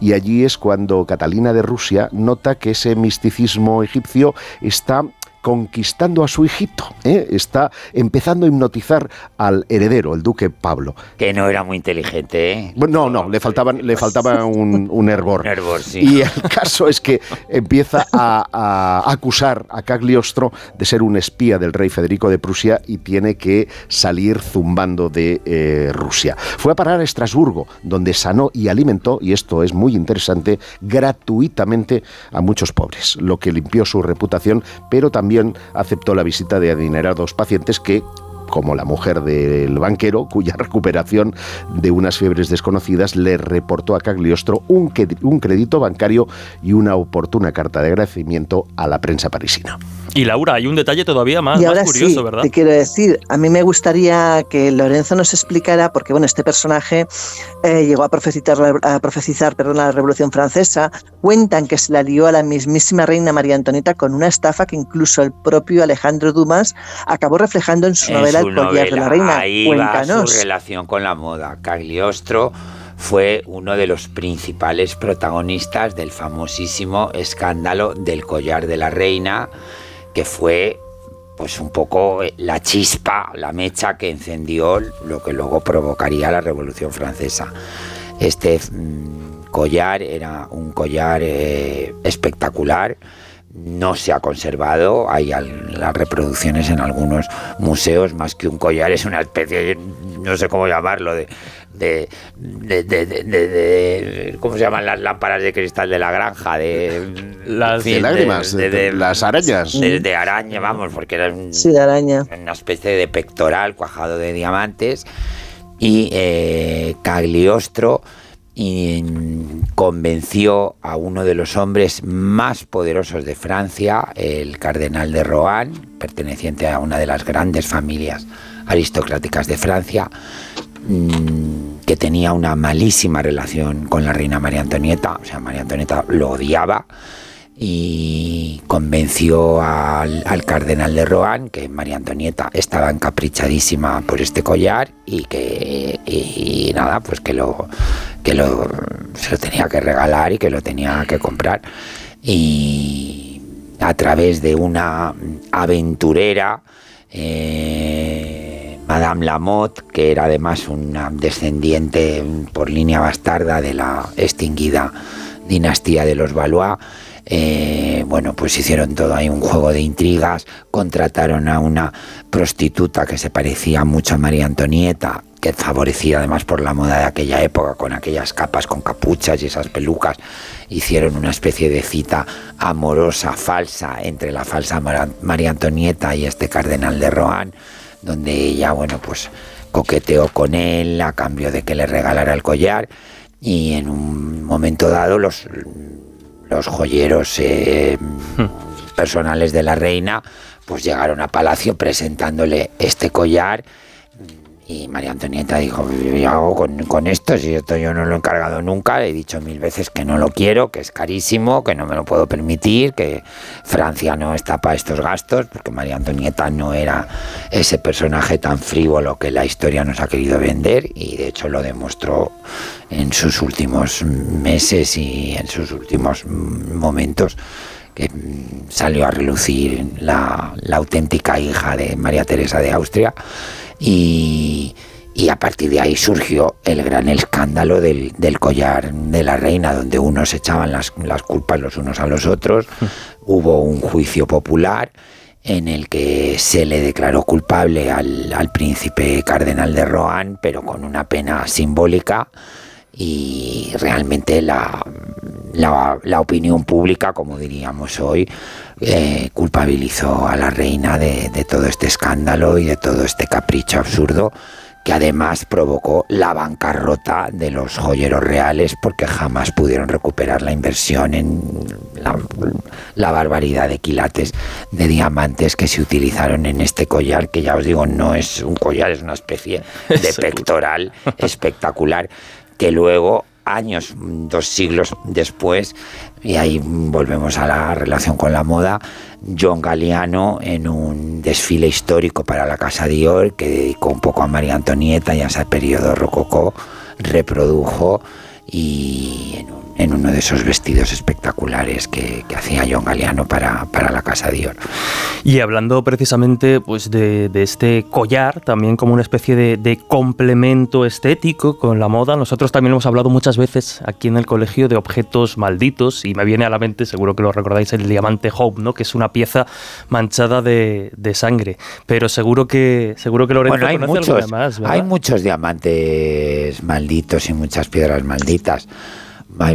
y allí es cuando Catalina de Rusia nota que ese misticismo egipcio está conquistando a su hijito. ¿eh? Está empezando a hipnotizar al heredero, el duque Pablo. Que no era muy inteligente, ¿eh? no, no, le, faltaban, le faltaba un, un hervor. sí. Y el caso es que empieza a, acusar a Cagliostro de ser un espía del rey Federico de Prusia y tiene que salir zumbando de eh, Rusia. Fue a parar a Estrasburgo, donde sanó y alimentó, y esto es muy interesante, gratuitamente a muchos pobres, lo que limpió su reputación, pero también aceptó la visita de adinerados pacientes que como la mujer del banquero, cuya recuperación de unas fiebres desconocidas le reportó a Cagliostro un, un crédito bancario y una oportuna carta de agradecimiento a la prensa parisina. Y Laura, hay un detalle todavía más, curioso, ¿verdad? Te quiero decir, a mí me gustaría que Lorenzo nos explicara, porque bueno, este personaje eh, llegó a profetizar, a profetizar perdón, la Revolución Francesa. Cuentan que se la lió a la mismísima reina María Antonieta con una estafa que incluso el propio Alejandro Dumas acabó reflejando en su novela El collar de la reina. Ahí Cuéntanos. su relación con la moda. Cagliostro fue uno de los principales protagonistas del famosísimo escándalo del collar de la reina que fue pues un poco eh, la chispa, la mecha que encendió lo que luego provocaría la Revolución Francesa. Este mm, collar era un collar eh, espectacular, no se ha conservado, hay las reproducciones en algunos museos, más que un collar, es una especie, no sé cómo llamarlo, de, de, de, de, ¿cómo se llaman las lámparas de cristal de la granja? De, las lágrimas, de, las arañas. De, araña, vamos, porque era una especie de pectoral cuajado de diamantes. Y eh, Cagliostro y convenció a uno de los hombres más poderosos de Francia, el cardenal de Rohan, perteneciente a una de las grandes familias aristocráticas de Francia, Que tenía una malísima relación con la reina María Antonieta, o sea, María Antonieta lo odiaba y convenció al, cardenal de Rohan que María Antonieta estaba encaprichadísima por este collar y que y, nada, pues que lo que lo se lo tenía que regalar y que lo tenía que comprar. Y a través de una aventurera eh, Madame Lamotte, que era además una descendiente por línea bastarda de la extinguida dinastía de los Valois, eh, bueno, pues hicieron todo ahí un juego de intrigas, contrataron a una prostituta que se parecía mucho a María Antonieta, que favorecía además por la moda de aquella época, con aquellas capas con capuchas y esas pelucas, hicieron una especie de cita amorosa, falsa, entre la falsa María Antonieta y este cardenal de Rohan donde ella, bueno, pues coqueteó con él a cambio de que le regalara el collar y en un momento dado los, los joyeros eh, hmm. personales de la reina pues llegaron a palacio presentándole este collar y María Antonieta dijo, ¿qué hago con, esto? Si esto yo no lo he encargado nunca, he dicho mil veces que no lo quiero, que es carísimo, que no me lo puedo permitir, que Francia no está para estos gastos, porque María Antonieta no era ese personaje tan frívolo que la historia nos ha querido vender y de hecho lo demostró en sus últimos meses y en sus últimos momentos que salió a relucir la auténtica hija de María Teresa de Austria y, a partir de ahí surgió el gran escándalo del, collar de la reina, donde unos echaban las, culpas los unos a los otros. Hubo un juicio popular en el que se le declaró culpable al, al príncipe cardenal de Rohan, pero con una pena simbólica y realmente la, la, opinión pública, como diríamos hoy, eh, culpabilizó a la reina de, todo este escándalo y de todo este capricho absurdo que además provocó la bancarrota de los joyeros reales porque jamás pudieron recuperar la inversión en la, la, barbaridad de quilates de diamantes que se utilizaron en este collar, que ya os digo, no es un collar, es una especie de pectoral espectacular que luego años, dos siglos después, y ahí volvemos a la relación con la moda, John Galliano en un desfile histórico para la Casa Dior que dedicó un poco a María Antonieta y a ese periodo rococó, reprodujo y en un en uno de esos vestidos espectaculares que, hacía John Galeano para, para, la Casa Dior. Y hablando precisamente pues, de, este collar, también como una especie de, complemento estético con la moda, nosotros también hemos hablado muchas veces aquí en el colegio de objetos malditos y me viene a la mente, seguro que lo recordáis, el diamante Hope, ¿no? que es una pieza manchada de, sangre. Pero seguro que, seguro que Lorenzo bueno, hay muchos, más, Hay muchos diamantes malditos y muchas piedras malditas. A,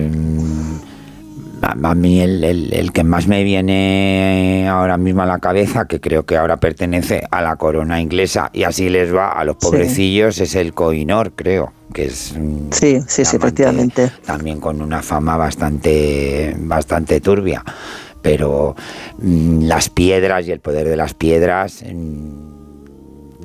mí el, que más me viene ahora mismo a la cabeza, que creo que ahora pertenece a la corona inglesa y así les va a los pobrecillos, es el Coinor, creo, que es sí, sí, sí, efectivamente. también con una fama bastante, bastante turbia. Pero mm, las piedras y el poder de las piedras mm,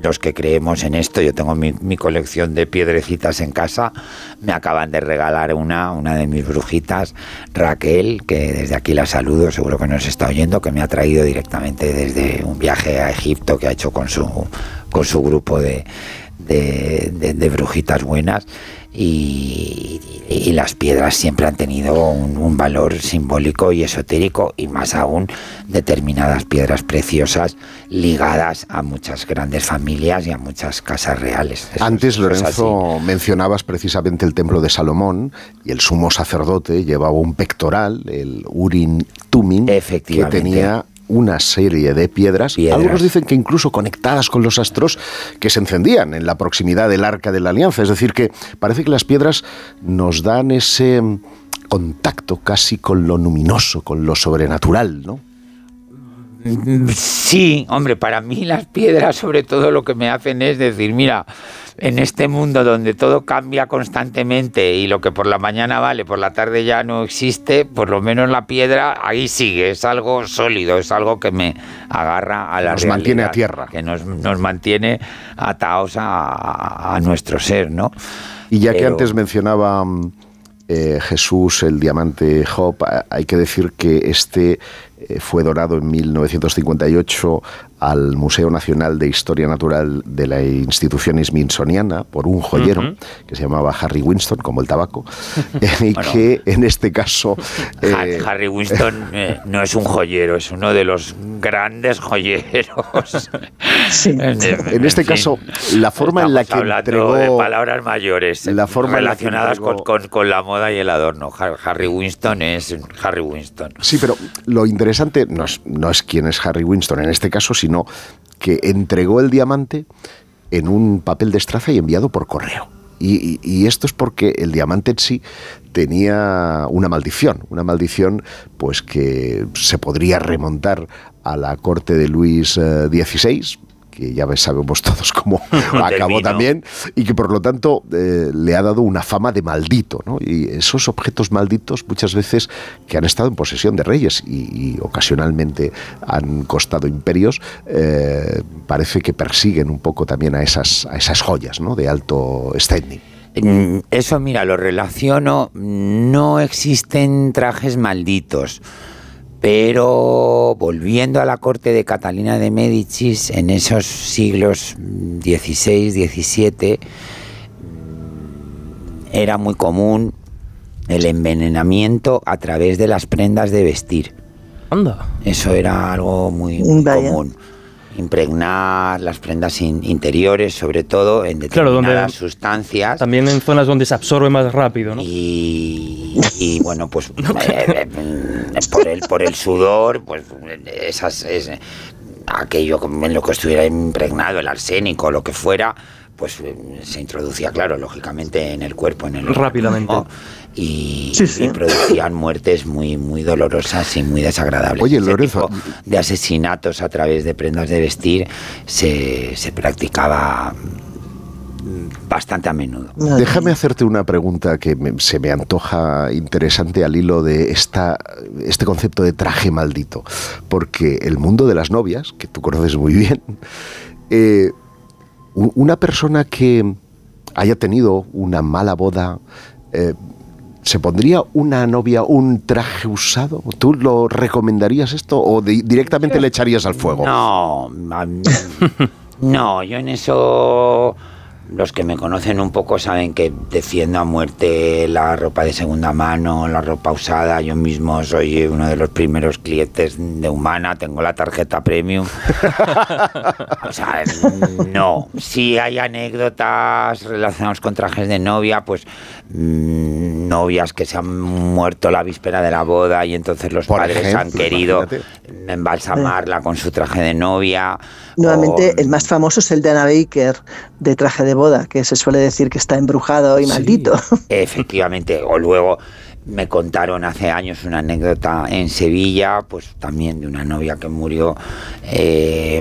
los que creemos en esto, yo tengo mi, colección de piedrecitas en casa, me acaban de regalar una, una de mis brujitas, Raquel, que desde aquí la saludo, seguro que nos está oyendo, que me ha traído directamente desde un viaje a Egipto que ha hecho con su, con su grupo de, de brujitas buenas y, las piedras siempre han tenido un, valor simbólico y esotérico y más aún determinadas piedras preciosas ligadas a muchas grandes familias y a muchas casas reales. Antes, Lorenzo, mencionabas precisamente el templo de Salomón y el sumo sacerdote llevaba un pectoral, el Urin Tumin, que tenía una serie de piedras, algunos dicen que incluso conectadas con los astros que se encendían en la proximidad del arca de la alianza. Es decir, que parece que las piedras nos dan ese contacto casi con lo luminoso, con lo sobrenatural, ¿no? Sí, hombre, para mí las piedras sobre todo lo que me hacen es decir, mira, en este mundo donde todo cambia constantemente y lo que por la mañana vale, por la tarde ya no existe, por lo menos la piedra ahí sigue, es algo sólido, es algo que me agarra a la Nos mantiene a tierra. Que nos, mantiene atados a, nuestro ser, ¿no? Y ya que antes mencionaba mm, eh, Jesús, el diamante Job, hay que decir que este fue dorado en 1958 al Museo Nacional de Historia Natural de la institución smithsoniana por un joyero que se llamaba Harry Winston, como el tabaco, y que en este caso... Eh, Harry Winston eh, no es un joyero, es uno de los grandes joyeros. en, este caso, la forma en la que entregó... de palabras mayores la forma relacionadas con, con, la moda y el adorno. Harry Winston es Harry Winston. Sí, pero lo interesante no es, no es quién es Harry Winston en este caso, sino que entregó el diamante en un papel de estraza y enviado por correo. Y, esto es porque el diamante en sí tenía una maldición, una maldición pues que se podría remontar a la corte de Luis XVI, eh, que ya sabemos todos cómo acabó también, y que por lo tanto eh, le ha dado una fama de maldito. ¿no? Y esos objetos malditos muchas veces que han estado en posesión de reyes y, ocasionalmente han costado imperios, eh, parece que persiguen un poco también a esas, a esas joyas ¿no? de alto standing. Mm, eso, mira, lo relaciono, no existen trajes malditos. Pero volviendo a la corte de Catalina de Médicis, en esos siglos XVI, XVII, era muy común el envenenamiento a través de las prendas de vestir. Anda. Eso era algo muy, común impregnar las prendas interiores, sobre todo en determinadas sustancias. También en zonas donde se absorbe más rápido, ¿no? Y, bueno, pues eh, eh, por, el, por el sudor, pues esas, es, aquello en lo que estuviera impregnado, el arsénico, lo que fuera, pues eh, se introducía, claro, lógicamente en el cuerpo, en el rápidamente. y, producían muertes muy muy dolorosas y muy desagradables. Oye, Lorenzo, de asesinatos a través de prendas de vestir se, se practicaba bastante a menudo. Déjame hacerte una pregunta que se me antoja interesante al hilo de esta, este concepto de traje maldito, porque el mundo de las novias, que tú conoces muy bien, eh, una persona que haya tenido una mala boda, eh, ¿Se pondría una novia un traje usado? ¿Tú lo recomendarías esto o directamente le echarías al fuego? No, no, yo en eso los que me conocen un poco saben que defiendo a muerte la ropa de segunda mano, la ropa usada. Yo mismo soy uno de los primeros clientes de Humana, tengo la tarjeta premium. o sea, no. Si hay anécdotas relacionadas con trajes de novia, pues mm, novias que se han muerto la víspera de la boda y entonces los padres han querido embalsamarla con su traje de novia. Nuevamente, el más famoso es el de Anna Baker, de traje de boda, que se suele decir que está embrujado y maldito. Efectivamente, o luego me contaron hace años una anécdota en Sevilla, pues también de una novia que murió eh,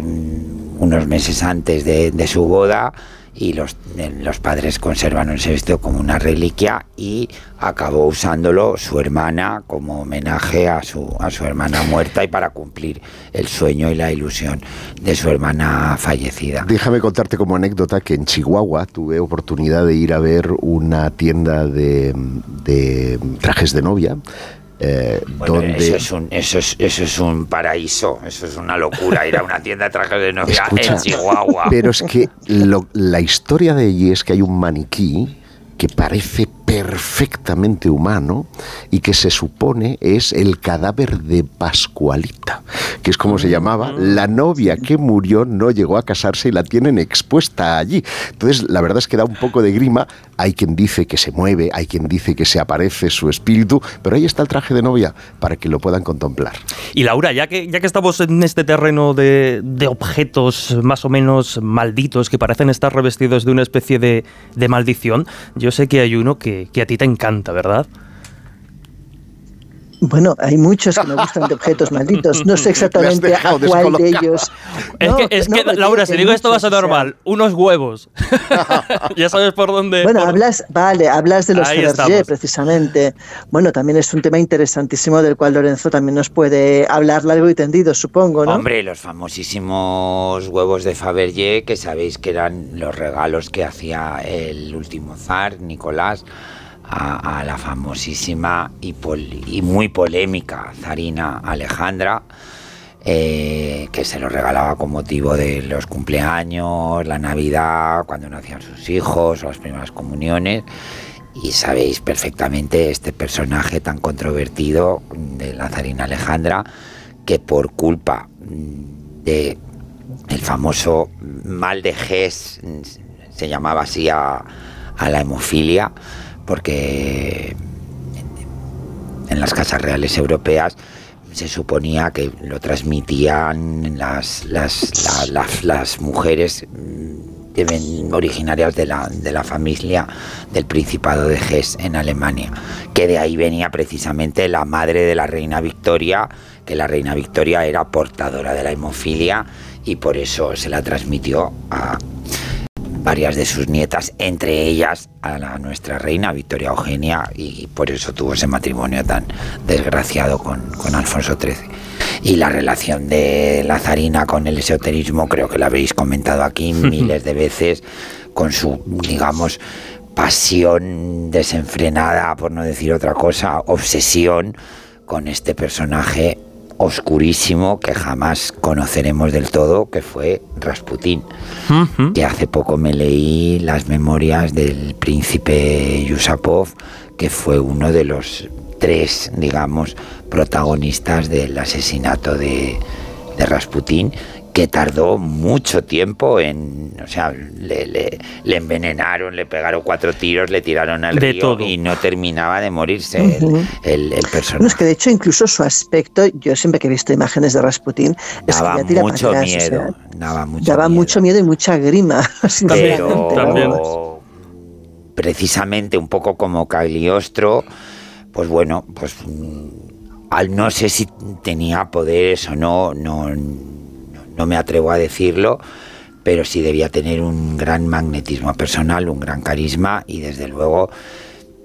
unos meses antes de su boda y los, los padres conservaron ese vestido como una reliquia y acabó usándolo su hermana como homenaje a su, a su hermana muerta y para cumplir el sueño y la ilusión de su hermana fallecida. Déjame contarte como anécdota que en Chihuahua tuve oportunidad de ir a ver una tienda de, de trajes de novia eh, donde... eso, es un, eso, es, eso es un paraíso, eso es una locura, ir a una tienda de trajes de novia en Chihuahua. Pero es que la historia de allí es que hay un maniquí que parece perfectamente humano y que se supone es el cadáver de Pascualita, que es como se llamaba. La novia que murió no llegó a casarse y la tienen expuesta allí. Entonces, la verdad es que da un poco de grima. Hay quien dice que se mueve, hay quien dice que se aparece su espíritu, pero ahí está el traje de novia para que lo puedan contemplar. Y Laura, ya que, ya que estamos en este terreno de, objetos más o menos malditos que parecen estar revestidos de una especie de, de maldición, yo sé que hay uno que, que, a ti te encanta, ¿verdad? Bueno, hay muchos que me gustan de objetos malditos. No sé exactamente a cuál de ellos. Es que, Laura, si digo esto va a ser normal, unos huevos. ya sabes por dónde. Bueno, hablas, vale, hablas de los Fabergé, precisamente. Bueno, también es un tema interesantísimo del cual Lorenzo también nos puede hablar largo y tendido, supongo, ¿no? Hombre, los famosísimos huevos de Fabergé, que sabéis que eran los regalos que hacía el último zar, Nicolás a, la famosísima y, muy polémica zarina Alejandra, eh, que se lo regalaba con motivo de los cumpleaños, la Navidad, cuando nacían sus hijos las primeras comuniones. Y sabéis perfectamente este personaje tan controvertido de la zarina Alejandra, que por culpa de el famoso mal de Ges, se llamaba así a la hemofilia, porque en las casas reales europeas se suponía que lo transmitían las, las, mujeres mm, originarias de la, de la familia del Principado de Hesse en Alemania, que de ahí venía precisamente la madre de la reina Victoria, que la reina Victoria era portadora de la hemofilia y por eso se la transmitió a, varias de sus nietas, entre ellas a la, nuestra reina Victoria Eugenia, y por eso tuvo ese matrimonio tan desgraciado con, con Alfonso XIII. Y la relación de la zarina con el esoterismo, creo que la habéis comentado aquí miles de veces, con su, digamos, pasión desenfrenada, por no decir otra cosa, obsesión con este personaje oscurísimo que jamás conoceremos del todo, que fue Rasputín. Que hace poco me leí las memorias del príncipe Yusapov, que fue uno de los tres, digamos, protagonistas del asesinato de, de Rasputín que tardó mucho tiempo en, o sea, le, envenenaron, le pegaron cuatro tiros, le tiraron al río y no terminaba de morirse el, personaje. es que de hecho incluso su aspecto, yo siempre que he visto imágenes de Rasputín, daba mucho miedo, daba mucho miedo. y mucha grima. Pero precisamente un poco como Cagliostro, pues bueno, pues mm, al no sé si tenía poderes o no, no no me atrevo a decirlo, pero sí debía tener un gran magnetismo personal, un gran carisma y desde luego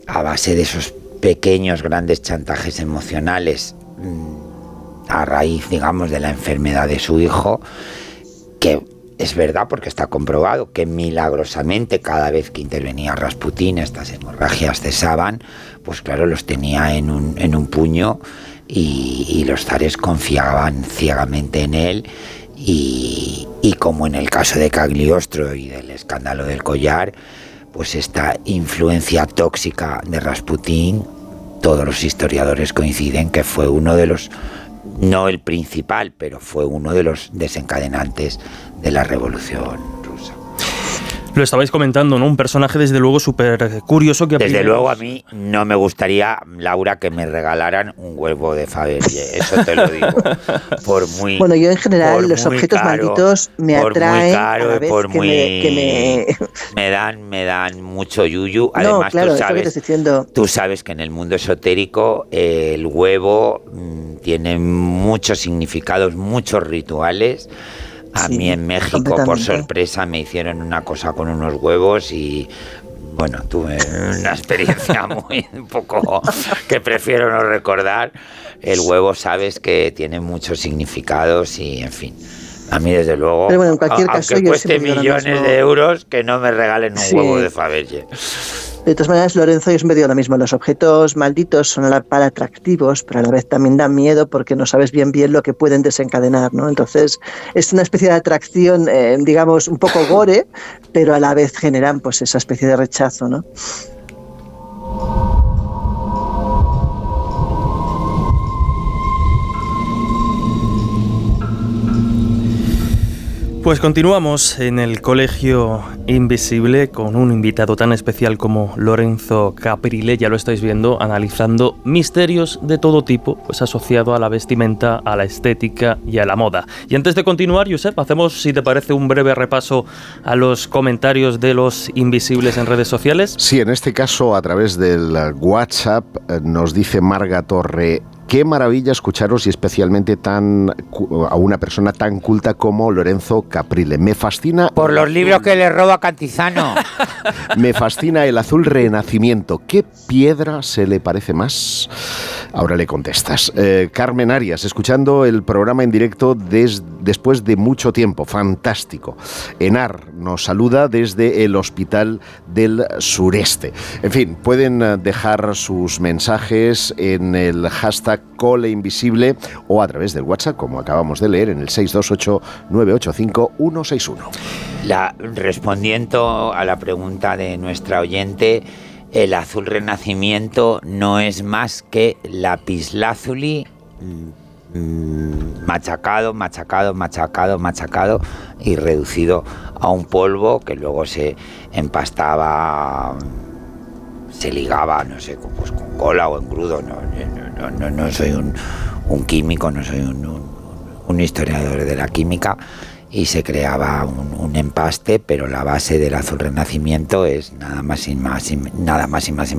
a base de esos pequeños, grandes chantajes emocionales mm, a raíz, digamos, de la enfermedad de su hijo, que es verdad porque está comprobado que milagrosamente cada vez que intervenía Rasputín estas hemorragias cesaban, pues claro, los tenía en un, en un puño y, los zares confiaban ciegamente en él y, y, como en el caso de Cagliostro y del escándalo del collar, pues esta influencia tóxica de Rasputín, todos los historiadores coinciden que fue uno de los, no el principal, pero fue uno de los desencadenantes de la revolución lo estabais comentando, ¿no? Un personaje desde luego súper curioso que... Desde luego a mí no me gustaría, Laura, que me regalaran un huevo de Faberge, eso te lo digo. Por muy... Bueno, yo en general los objetos malditos me atraen caro, por muy, que, me, dan, me dan mucho yuyu. Además, tú, sabes, tú sabes que en el mundo esotérico el huevo mm, tiene muchos significados, muchos rituales. A mí en México, por sorpresa, me hicieron una cosa con unos huevos y bueno, tuve una experiencia muy un poco que prefiero no recordar. El huevo, sabes que tiene muchos significados y en fin. A mí, desde luego, Pero bueno, en cualquier caso, aunque cueste millones de euros, que no me regalen un huevo de Faberge. De todas maneras, Lorenzo, siempre digo lo mismo, los objetos malditos son para atractivos, pero a la vez también dan miedo porque no sabes bien bien lo que pueden desencadenar, ¿no? Entonces, es una especie de atracción, eh, digamos, un poco gore, pero a la vez generan pues esa especie de rechazo, ¿no? Pues continuamos en el Colegio Invisible con un invitado tan especial como Lorenzo Caprile, ya lo estáis viendo, analizando misterios de todo tipo, pues asociado a la vestimenta, a la estética y a la moda. Y antes de continuar, Josep, hacemos, si te parece, un breve repaso a los comentarios de los invisibles en redes sociales. Sí, en este caso a través del WhatsApp eh, nos dice Marga Torre Qué maravilla escucharos y especialmente tan a una persona tan culta como Lorenzo Caprile. Me fascina. Por los libros que le roba Cantizano. Me fascina el azul renacimiento. ¿Qué piedra se le parece más? Ahora le contestas. Eh, Carmen Arias, escuchando el programa en directo después de mucho tiempo. Fantástico. Enar nos saluda desde el Hospital del Sureste. En fin, pueden eh, dejar sus mensajes en el hashtag Cole Invisible o a través del WhatsApp, como acabamos de leer, en el 628-985-161. La, respondiendo a la pregunta de nuestra oyente, el azul renacimiento no es más que lapislázuli mm, machacado, machacado, machacado, machacado y reducido a un polvo que luego se empastaba se ligaba, no sé, pues con cola o en crudo. No, no, no, soy un, químico, no soy un, historiador de la química y se creaba un, empaste, pero la base del azul renacimiento es nada más y más, nada más y más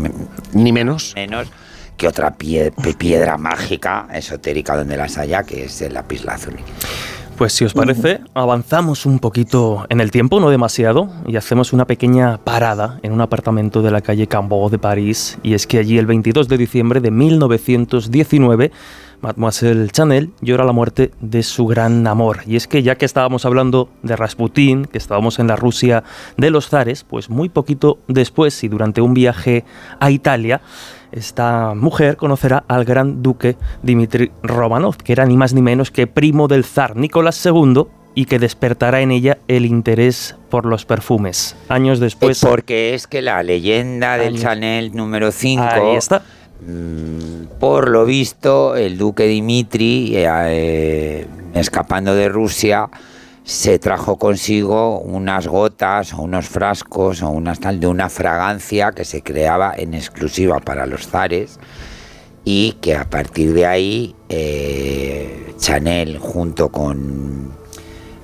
ni menos menos que otra piedra mágica esotérica donde las haya, que es el lápiz lazuli. Pues si os parece, avanzamos un poquito en el tiempo, no demasiado, y hacemos una pequeña parada en un apartamento de la calle Cambó de París. Y es que allí el 22 de diciembre de 1919, Mademoiselle Chanel llora la muerte de su gran amor. Y es que ya que estábamos hablando de Rasputín, que estábamos en la Rusia de los zares, pues muy poquito después y durante un viaje a Italia, esta mujer conocerá al gran duque Dmitri Romanov, que era ni más ni menos que primo del zar Nicolás II y que despertará en ella el interés por los perfumes. Años después... Eh, porque es que la leyenda del Chanel número 5... Ahí está. Mm, por lo visto, el duque Dimitri, eh, eh, escapando de Rusia, se trajo consigo unas gotas o unos frascos o unas tal de una fragancia que se creaba en exclusiva para los zares y que a partir de ahí eh, Chanel junto con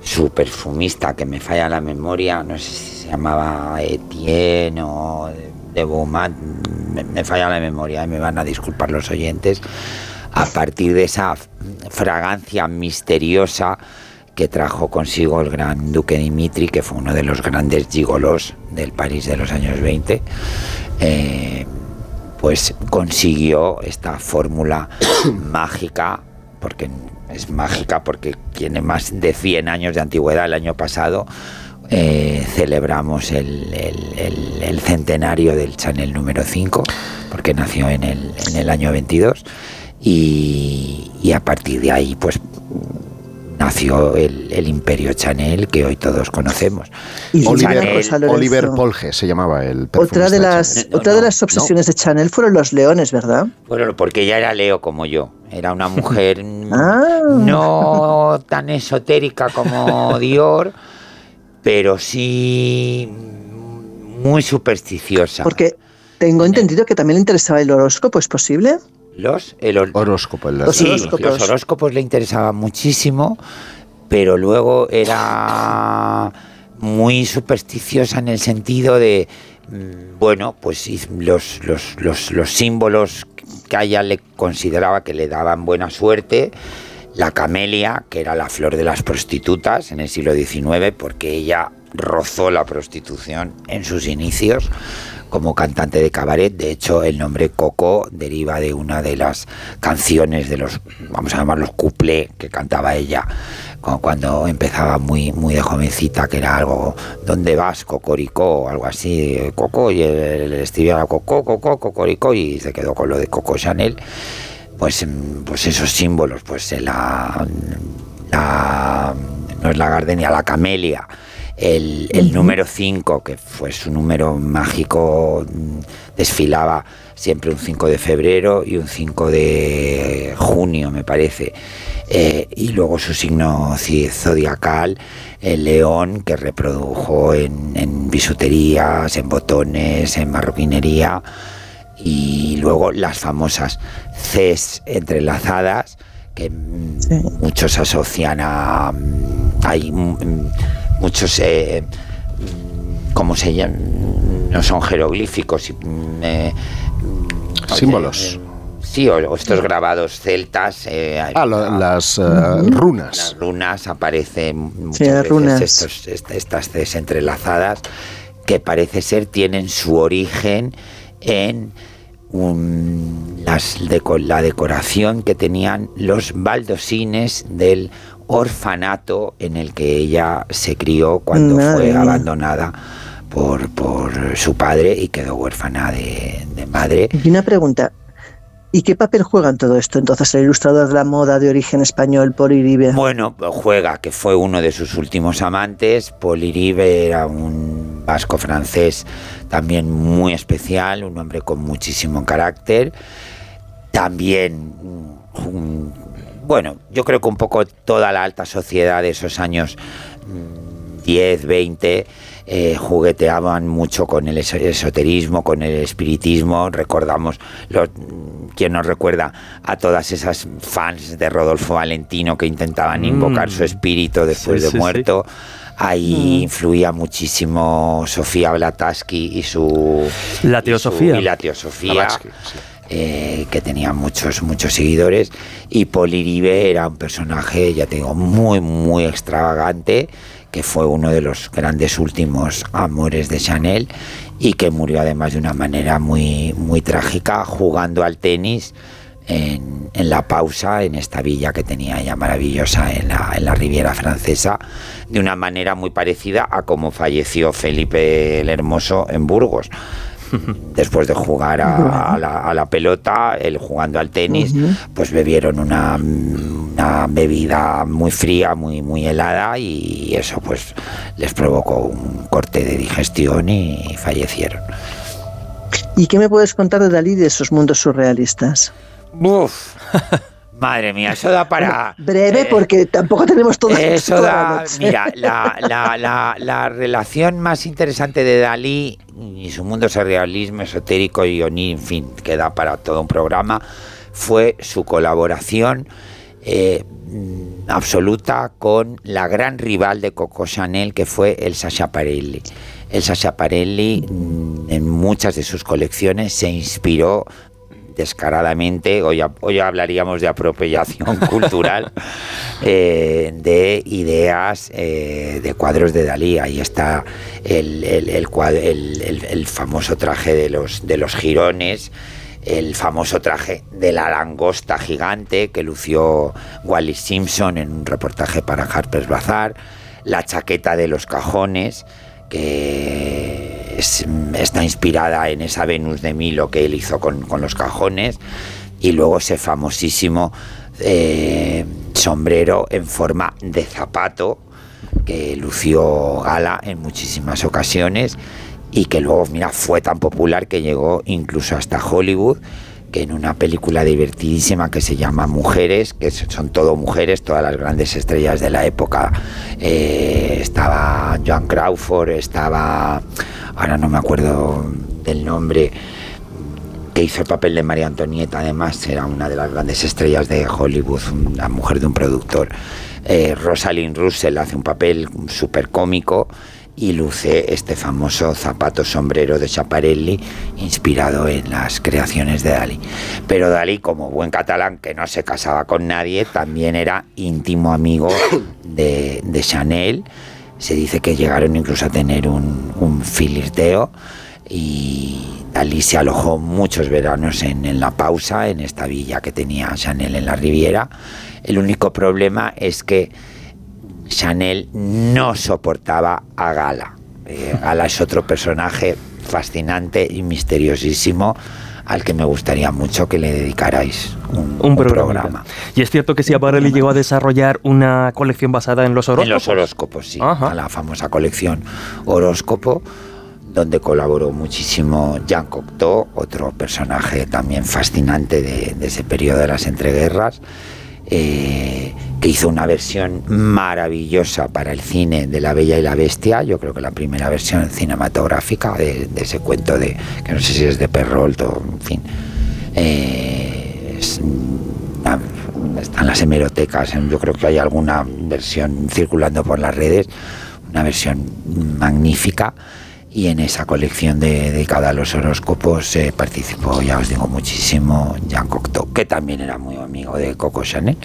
su perfumista que me falla la memoria, no sé si se llamaba Etienne o de Beaumont, me, me falla la memoria me van a disculpar los oyentes, a partir de esa fragancia misteriosa que trajo consigo el gran duque Dimitri, que fue uno de los grandes gigolos del París de los años 20, eh, pues consiguió esta fórmula mágica porque es mágica, porque tiene más de 100 años de antigüedad el año pasado. Eh, celebramos el, centenario del Chanel número 5, porque nació en el, en año 22, y, y a partir de ahí, pues nació el, imperio Chanel que hoy todos conocemos. Y Oliver, Polge se llamaba el Otra de las, otra de las obsesiones de Chanel fueron los leones, ¿verdad? Bueno, porque ella era Leo como yo. Era una mujer ah. no tan esotérica como Dior, pero sí muy supersticiosa. Porque tengo entendido que también le interesaba el horóscopo, ¿es posible? Los, horóscopos. Los, horóscopos. le interesaban muchísimo, pero luego era muy supersticiosa en el sentido de, mm, bueno, pues los, los, los, símbolos que a ella le consideraba que le daban buena suerte, la camelia, que era la flor de las prostitutas en el siglo XIX, porque ella rozó la prostitución en sus inicios, como cantante de cabaret. De hecho, el nombre Coco deriva de una de las canciones de los, vamos a llamarlos couple que cantaba ella cuando empezaba muy, muy de jovencita, que era algo, ¿dónde vas? Cocoricó, o algo así, Coco, y el, a Coco, Coco, Cocoricó, y se quedó con lo de Coco Chanel. Pues, pues esos símbolos, pues la, la no es la gardenia, la camelia, el, número 5, que fue su número mágico, desfilaba siempre un 5 de febrero y un 5 de junio, me parece. Eh, y luego su signo zodiacal, el león, que reprodujo en, en bisuterías, en botones, en marroquinería. Y luego las famosas Cs entrelazadas, que muchos asocian a... Hay, muchos, eh, ¿cómo se llaman? No son jeroglíficos. Mm, eh, Símbolos. Eh, sí, o, estos grabados celtas. Eh, ah, las runas. Las runas aparecen muchas veces estas Cs entrelazadas que parece ser tienen su origen en las la decoración que tenían los baldosines del orfanato en el que ella se crió cuando fue abandonada por, por, su padre y quedó huérfana de, madre. Y una pregunta, ¿Y qué papel juega en todo esto entonces el ilustrador de la moda de origen español, Paul Iribe? Bueno, juega que fue uno de sus últimos amantes. Paul Iribe era un vasco francés también muy especial, un hombre con muchísimo carácter. También un bueno, yo creo que un poco toda la alta sociedad de esos años 10, mm, 20, eh, jugueteaban mucho con el esoterismo, con el espiritismo. Recordamos, quien nos recuerda a todas esas fans de Rodolfo Valentino que intentaban invocar su mm. espíritu después de muerto. Ahí mm. influía muchísimo Sofía Blataski y su... La teosofía. Y, la teosofía. Eh, que tenía muchos, muchos seguidores, y Poliribe era un personaje, ya tengo, muy, muy extravagante, que fue uno de los grandes últimos amores de Chanel y que murió además de una manera muy, muy trágica jugando al tenis en, la pausa en esta villa que tenía ella maravillosa en la, en Riviera Francesa, de una manera muy parecida a como falleció Felipe el Hermoso en Burgos después de jugar a, la, pelota, él jugando al tenis, pues bebieron una, bebida muy fría, muy, muy helada y eso pues les provocó un corte de digestión y fallecieron. ¿Y qué me puedes contar de Dalí de esos mundos surrealistas? Uf. Madre mía, eso da para... Breve, eh, porque tampoco tenemos todo Eso da... Mira, la, relación más interesante de Dalí y su mundo surrealismo, esotérico y en fin, que da para todo un programa, fue su colaboración eh, absoluta con la gran rival de Coco Chanel, que fue el Sasha Parelli. El Sasha Parelli mm, en muchas de sus colecciones se inspiró descaradamente, hoy, hoy hablaríamos de apropiación cultural, eh, de ideas eh, de cuadros de Dalí. Ahí está el, el, famoso traje de los, de los jirones. el famoso traje de la langosta gigante que lució Wally Simpson en un reportaje para Harper's Bazaar, la chaqueta de los cajones, que está inspirada en esa Venus de Milo que él hizo con, los cajones, y luego ese famosísimo eh, sombrero en forma de zapato que lució Gala en muchísimas ocasiones y que luego, mira, fue tan popular que llegó incluso hasta Hollywood, en una película divertidísima que se llama Mujeres, que son todo mujeres, todas las grandes estrellas de la época, eh, estaba Joan Crawford, estaba, ahora no me acuerdo del nombre, que hizo el papel de María Antonieta, además era una de las grandes estrellas de Hollywood, la mujer de un productor. Eh, Rosalind Russell hace un papel súper cómico y luce este famoso zapato sombrero de Chaparelli inspirado en las creaciones de Dalí. Pero Dalí, como buen catalán que no se casaba con nadie, también era íntimo amigo de, Chanel. Se dice que llegaron incluso a tener un, un filirteo y Dalí se alojó muchos veranos en, en, la pausa, en esta villa que tenía Chanel en la Riviera. El único problema es que Chanel no soportaba a Gala. Eh, Gala es otro personaje fascinante y misteriosísimo al que me gustaría mucho que le dedicarais un, programa. Y es cierto que Schiaparelli llegó a desarrollar una colección basada en los horóscopos. En los horóscopos, sí. La famosa colección Horóscopo, donde colaboró muchísimo Jean Cocteau, otro personaje también fascinante de, de ese periodo de las entreguerras. Eh, que hizo una versión maravillosa para el cine de La Bella y la Bestia, yo creo que la primera versión cinematográfica de, ese cuento de, que no sé si es de Perrault o, en fin, eh, están las hemerotecas, yo creo que hay alguna versión circulando por las redes, una versión magnífica y en esa colección dedicada a los horóscopos eh, participó, ya os digo, muchísimo Jean Cocteau, que también era muy amigo de Coco Chanel.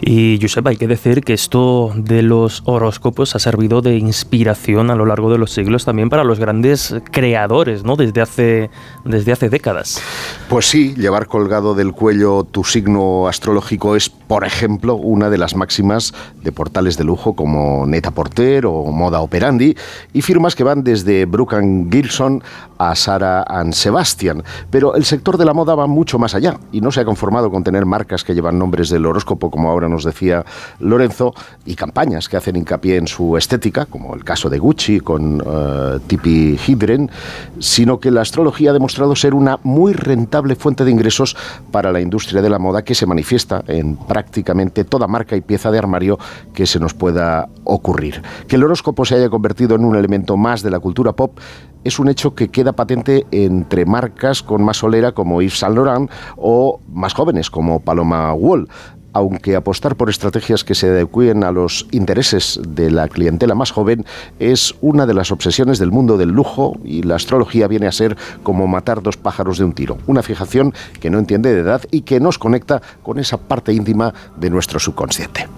Y Josep, hay que decir que esto de los horóscopos ha servido de inspiración a lo largo de los siglos también para los grandes creadores, ¿no? Desde hace, desde hace décadas. Pues sí, llevar colgado del cuello tu signo astrológico es, por ejemplo, una de las máximas de portales de lujo como Neta Porter o Moda Operandi y firmas que van desde de Brooke Gilson a Sarah and Sebastian. Pero el sector de la moda va mucho más allá y no se ha conformado con tener marcas que llevan nombres del horóscopo, como ahora nos decía Lorenzo, y campañas que hacen hincapié en su estética, como el caso de Gucci con uh, Tipi Hidren, sino que la astrología ha demostrado ser una muy rentable fuente de ingresos para la industria de la moda que se manifiesta en prácticamente toda marca y pieza de armario que se nos pueda ocurrir. Que el horóscopo se haya convertido en un elemento más de la cultura pop es un hecho que queda patente entre marcas con más solera como Yves Saint Laurent o más jóvenes como Paloma Wall aunque apostar por estrategias que se adecúen a los intereses de la clientela más joven es una de las obsesiones del mundo del lujo y la astrología viene a ser como matar dos pájaros de un tiro, una fijación que no entiende de edad y que nos conecta con esa parte íntima de nuestro subconsciente.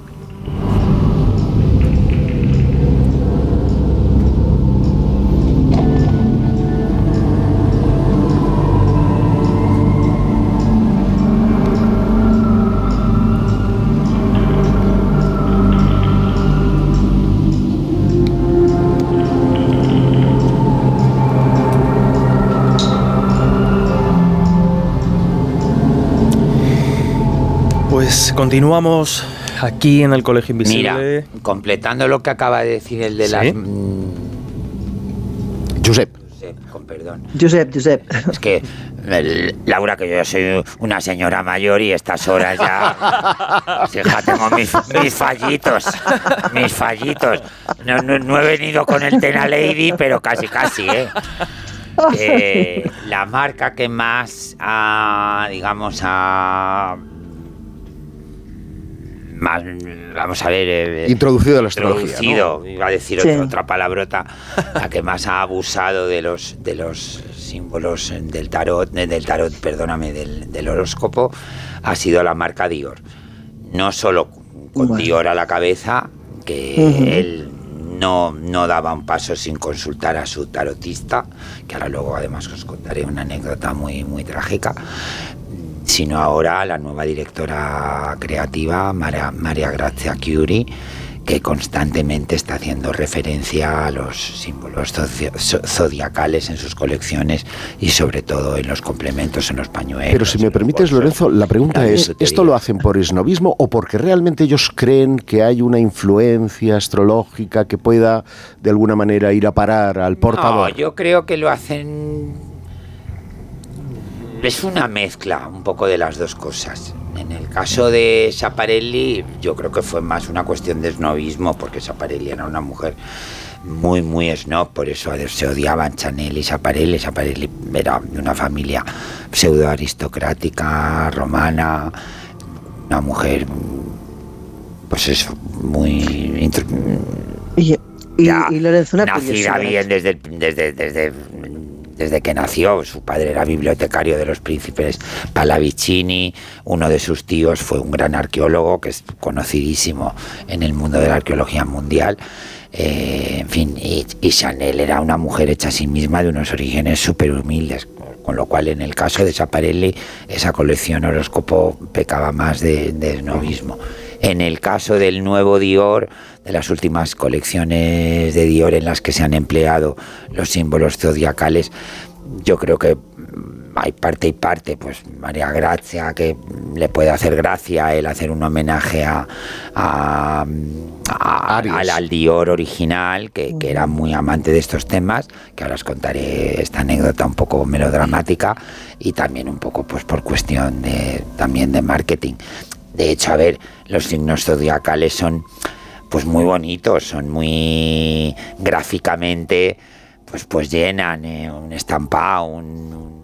Continuamos aquí en el Colegio Invisible. Mira, completando lo que acaba de decir el de las... Mm, Josep. Con perdón. Josep, Josep. Es que, Laura, que yo soy una señora mayor y estas horas ya. Tengo mis, fallitos. Mis fallitos. No, he venido con el Tena Lady, pero casi, casi, ¿eh? la marca que más ha, digamos, ha más, vamos a ver... Eh, introducido a la astrología. Introducido, iba a decir otra, palabrota, la que más ha abusado de los, de los símbolos del tarot, del tarot, perdóname, del, horóscopo, ha sido la marca Dior. No solo con Dior a la cabeza, que él no, no daba un paso sin consultar a su tarotista, que ahora luego además os contaré una anécdota muy, muy trágica, sino ahora la nueva directora creativa, María, María Grazia Chiuri, que constantemente está haciendo referencia a los símbolos zodiacales en sus colecciones y sobre todo en los complementos, en los pañuelos. Pero si me permites, Lorenzo, la pregunta es, ¿esto lo hacen por esnovismo o porque realmente ellos creen que hay una influencia astrológica que pueda de alguna manera ir a parar al portador? No, yo creo que lo hacen... Es una mezcla un poco de las dos cosas. En el caso de Saparelli, yo creo que fue más una cuestión de snobismo, porque Saparelli era una mujer muy, muy snob, por eso se odiaban Chanel y Saparelli. Saparelli era de una familia pseudo aristocrática, romana, una mujer, pues eso, muy. Y, Lorenzo, nacida bien desde, desde, desde desde que nació. Su padre era bibliotecario de los príncipes Pallavicini, uno de sus tíos fue un gran arqueólogo que es conocidísimo en el mundo de la arqueología mundial. Eh, en fin, y, Chanel era una mujer hecha a sí misma de unos orígenes súper humildes, con lo cual en el caso de Saparelli esa colección horóscopo pecaba más de, de novismo. En el caso del nuevo Dior, de las últimas colecciones de Dior en las que se han empleado los símbolos zodiacales, yo creo que hay parte y parte, pues María Gracia, que le puede hacer gracia el hacer un homenaje a, al, Dior original, que, que, era muy amante de estos temas, que ahora os contaré esta anécdota un poco melodramática y también un poco pues por cuestión de también de marketing. De hecho, a ver, los signos zodiacales son pues muy bonitos, son muy gráficamente, pues, pues llenan eh, un estampado, un,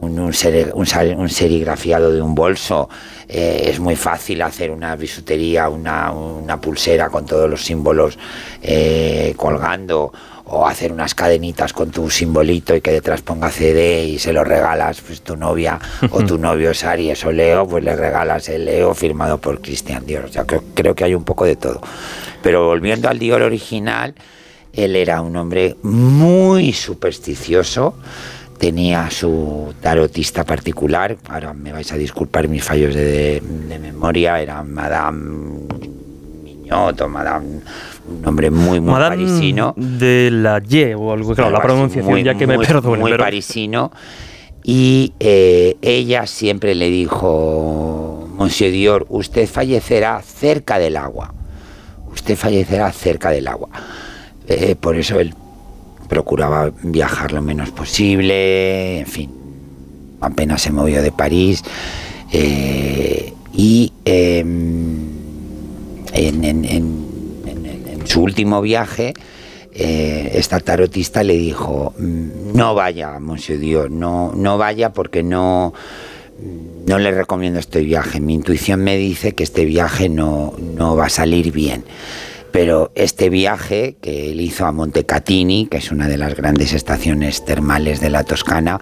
un, un, serigrafiado de un bolso. Eh, es muy fácil hacer una bisutería, una, una pulsera con todos los símbolos eh, colgando o hacer unas cadenitas con tu simbolito y que detrás ponga CD y se lo regalas pues tu novia o tu novio es Aries o Leo, pues le regalas el Leo firmado por Cristian Dior. O sea, creo, creo que hay un poco de todo. Pero volviendo al Dior original, él era un hombre muy supersticioso, tenía su tarotista particular, ahora me vais a disculpar mis fallos de, de memoria, era Madame Mignot o Madame un nombre muy, muy parisino. De la Y o algo, claro, la pronunciación, ya que me perdone. Muy parisino. Y eh, ella siempre le dijo, Monsieur Dior, usted fallecerá cerca del agua. Usted fallecerá cerca del agua. Eh, por eso él procuraba viajar lo menos posible, en fin, apenas se movió de París. Eh, y em, en, en su último viaje, eh, esta tarotista le dijo, mm, no vaya, Monsieur Dios, no, no vaya porque no, no le recomiendo este viaje. Mi intuición me dice que este viaje no, no va a salir bien. Pero este viaje que él hizo a Montecatini, que es una de las grandes estaciones termales de la Toscana,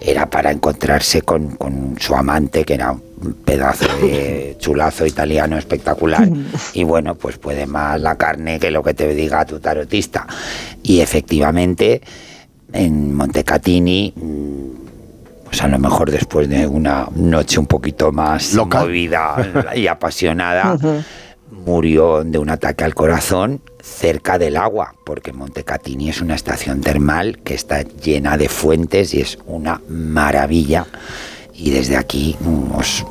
era para encontrarse con, con su amante, que era un pedazo de chulazo italiano espectacular. Y bueno, pues puede más la carne que lo que te diga tu tarotista. Y efectivamente, en Montecatini pues a lo mejor después de una noche un poquito más movida y apasionada, murió de un ataque al corazón cerca del agua, porque Montecatini es una estación termal que está llena de fuentes y es una maravilla. Y desde aquí os,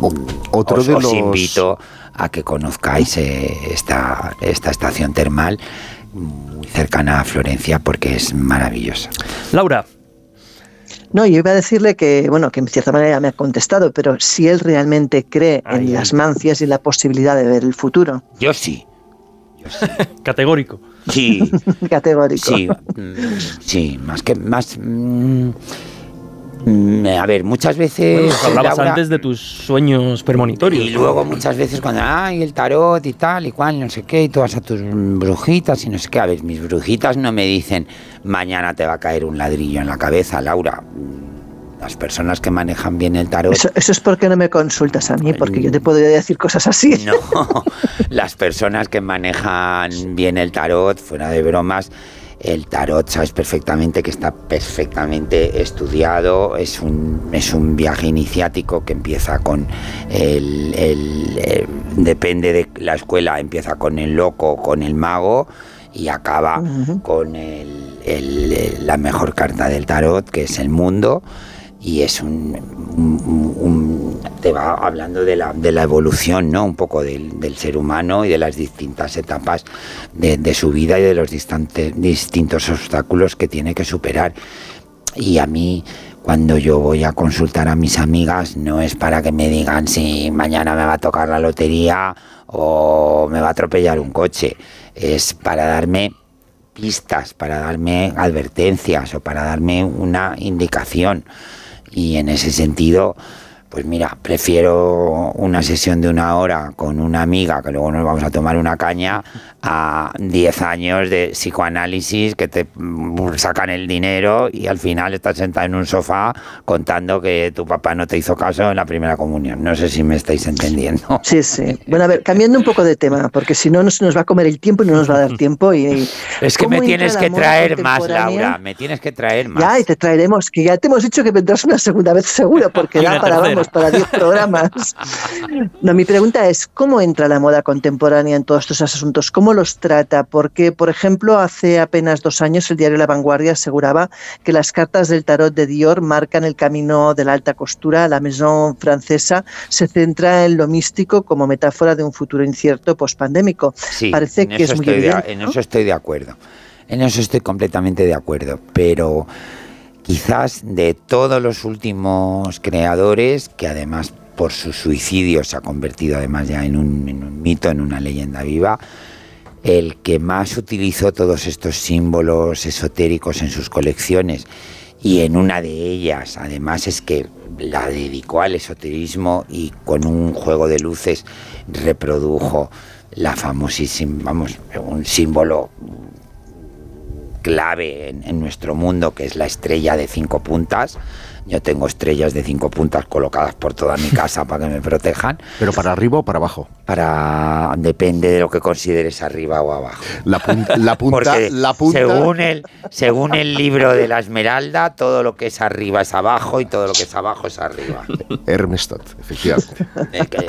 Otro de los... invito a que conozcáis eh, esta, esta estación termal muy cercana a Florencia porque es maravillosa. Laura, no, yo iba a decirle que, bueno, que en cierta manera me ha contestado, pero si él realmente cree en las mancias y la posibilidad de ver el futuro. Yo sí. Categórico. Sí. Categórico. Sí, mm, sí, más que más. Mm, a ver, muchas veces. Pues hablabas antes de tus sueños premonitorios. Y luego muchas veces cuando, ay, el tarot y tal y cual, no sé qué, y tú vas a tus brujitas y no sé qué. A ver, mis brujitas no me dicen, mañana te va a caer un ladrillo en la cabeza, Laura. las personas que manejan bien el tarot. Eso, es porque no me consultas a mí, porque yo te podría decir cosas así. No, las personas que manejan bien el tarot, fuera de bromas, el tarot sabes perfectamente que está perfectamente estudiado, es un, es un viaje iniciático que empieza con el, el, depende de la escuela, empieza con el loco, con el mago y acaba con el, la mejor carta del tarot, que es el mundo. Y es un, te va hablando de la, de la evolución, ¿no? Un poco del, del, ser humano y de las distintas etapas de, de su vida y de los distintos obstáculos que tiene que superar. Y a mí, cuando yo voy a consultar a mis amigas, no es para que me digan si mañana me va a tocar la lotería o me va a atropellar un coche. Es para darme pistas, para darme advertencias o para darme una indicación y en ese sentido pues mira, prefiero una sesión de una hora con una amiga que luego nos vamos a tomar una caña a 10 años de psicoanálisis que te sacan el dinero y al final estás sentado en un sofá contando que tu papá no te hizo caso en la primera comunión. No sé si me estáis entendiendo. Sí, sí. Bueno, a ver, cambiando un poco de tema, porque si no nos, nos va a comer el tiempo y no nos va a dar tiempo. Y, es que me tienes que traer más, Laura. Me tienes que traer más. Ya, y te traeremos, que ya te hemos dicho que vendrás una segunda vez seguro, porque da para para 10 programas. No, mi pregunta es, ¿cómo entra la moda contemporánea en todos estos asuntos? ¿Cómo los trata? Porque, por ejemplo, hace apenas dos años el diario La Vanguardia aseguraba que las cartas del tarot de Dior marcan el camino de la alta costura. La maison francesa se centra en lo místico como metáfora de un futuro incierto pospandémico. Sí, Parece que es muy En eso estoy de acuerdo. En eso estoy completamente de acuerdo. Pero quizás de todos los últimos creadores, que además por su suicidio se ha convertido además ya en un, mito, en una leyenda viva, el que más utilizó todos estos símbolos esotéricos en sus colecciones y en una de ellas además es que la dedicó al esoterismo y con un juego de luces reprodujo la famosísima, vamos, un símbolo clave en, nuestro mundo, que es la estrella de cinco puntas. Yo tengo estrellas de cinco puntas colocadas por toda mi casa para que me protejan. ¿Pero para arriba o para abajo? Para depende de lo que consideres arriba o abajo. La, la punta, la punta. Según el, según el libro de la Esmeralda, todo lo que es arriba es abajo y todo lo que es abajo es arriba. Hermes efectivamente.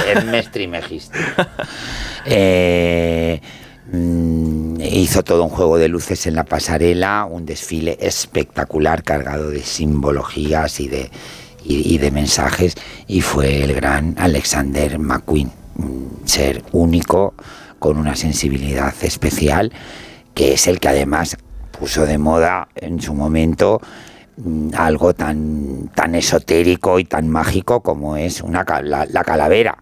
Hermes Trismegisto. Eh, Mm, hizo todo un juego de luces en la pasarela, un desfile espectacular cargado de simbologías y de, mensajes y fue el gran Alexander McQueen, un ser único con una sensibilidad especial que es el que además puso de moda en su momento mm, algo tan, tan esotérico y tan mágico como es una, la calavera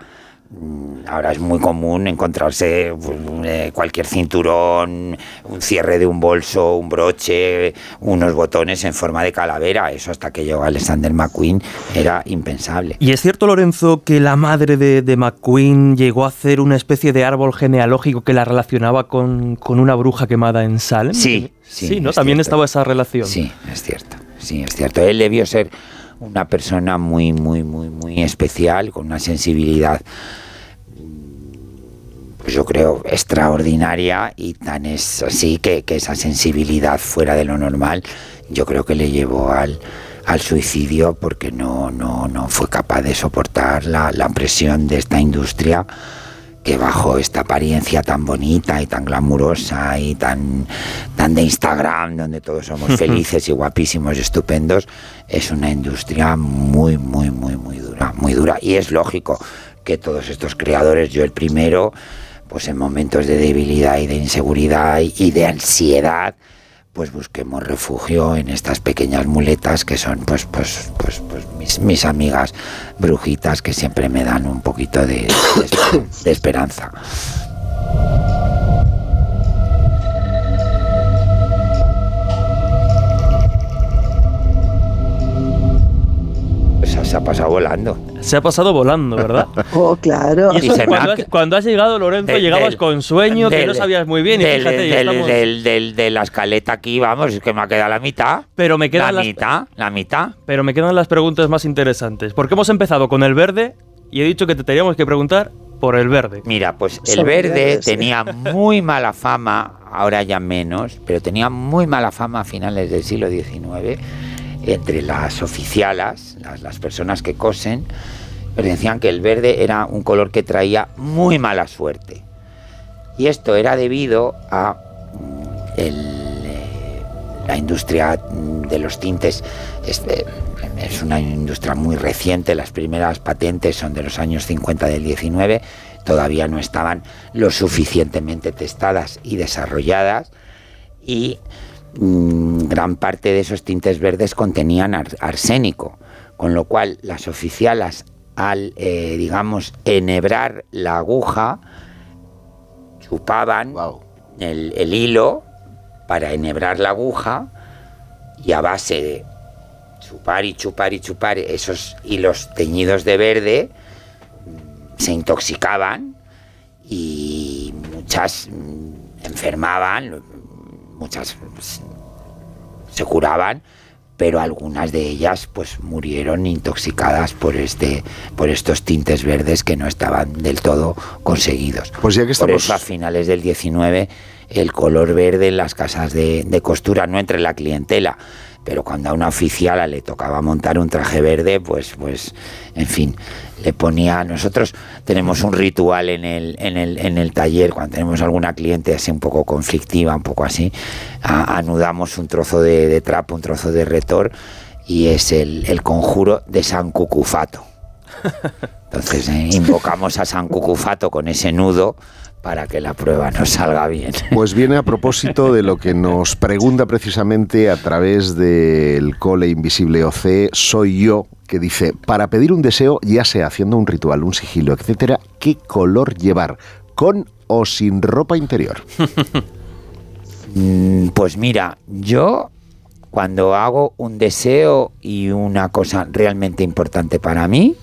ahora es muy común encontrarse pues, eh, cualquier cinturón, un cierre de un bolso, un broche, unos botones en forma de calavera. Eso hasta que llegó Alexander McQueen era impensable. ¿Y es cierto, Lorenzo, que la madre de, McQueen llegó a hacer una especie de árbol genealógico que la relacionaba con, una bruja quemada en Salem? Sí, sí, ¿no? También estaba esa relación. Sí, es cierto. Sí, es cierto. Él debió ser una persona muy, muy, muy, muy especial, con una sensibilidad, pues yo creo, extraordinaria y tan es así que, esa sensibilidad fuera de lo normal, yo creo que le llevó al, al suicidio porque no, no, no fue capaz de soportar la, la presión de esta industria que bajo esta apariencia tan bonita y tan glamurosa y tan, tan de Instagram, donde todos somos felices y guapísimos y estupendos, es una industria muy, muy, muy, muy dura, muy dura. Y es lógico que todos estos creadores, yo el primero, pues en momentos de debilidad y de inseguridad y de ansiedad, pues busquemos refugio en estas pequeñas muletas que son pues pues pues, pues mis, mis, amigas brujitas que siempre me dan un poquito de, esperanza. Se ha pasado volando. Se ha pasado volando, ¿verdad? oh, claro. Y, cuando, has, llegado, Lorenzo, llegabas con sueño, que no sabías muy bien. Del, y de la escaleta aquí, vamos, es que me ha quedado la mitad. Pero me quedan la mitad, la mitad. Pero me quedan las preguntas más interesantes. Porque hemos empezado con el verde y he dicho que te teníamos que preguntar por el verde. Mira, pues el verde tenía muy mala fama, ahora ya menos, pero tenía muy mala fama a finales del siglo XIX entre las oficialas, las, personas que cosen, decían que el verde era un color que traía muy mala suerte. Y esto era debido a mm, eh, la industria de los tintes. Es, eh, es, una industria muy reciente, las primeras patentes son de los años 50 del 19, todavía no estaban lo suficientemente testadas y desarrolladas. Y gran parte de esos tintes verdes contenían arsénico, con lo cual las oficialas al, eh, digamos, enhebrar la aguja, chupaban el, hilo para enhebrar la aguja y a base de chupar y chupar y chupar esos hilos teñidos de verde, mm, se intoxicaban y muchas mm, enfermaban, muchas se curaban, pero algunas de ellas pues murieron intoxicadas por este por estos tintes verdes que no estaban del todo conseguidos. Pues ya que estamos... Por eso a finales del 19 el color verde en las casas de, de costura no entre la clientela, pero cuando a una oficiala le tocaba montar un traje verde, pues, pues, en fin, le ponía. Nosotros tenemos un ritual en el, en el, en el taller, cuando tenemos alguna cliente así un poco conflictiva, un poco así, anudamos un trozo de, trapo, un trozo de retor, y es el, el conjuro de San Cucufato. Entonces eh, invocamos a San Cucufato con ese nudo para que la prueba nos salga bien. Pues viene a propósito de lo que nos pregunta precisamente a través del cole invisible OC, soy yo, que dice, para pedir un deseo, ya sea haciendo un ritual, un sigilo, etcétera, ¿qué color llevar? ¿Con o sin ropa interior? Mm, pues mira, yo cuando hago un deseo y una cosa realmente importante para mí,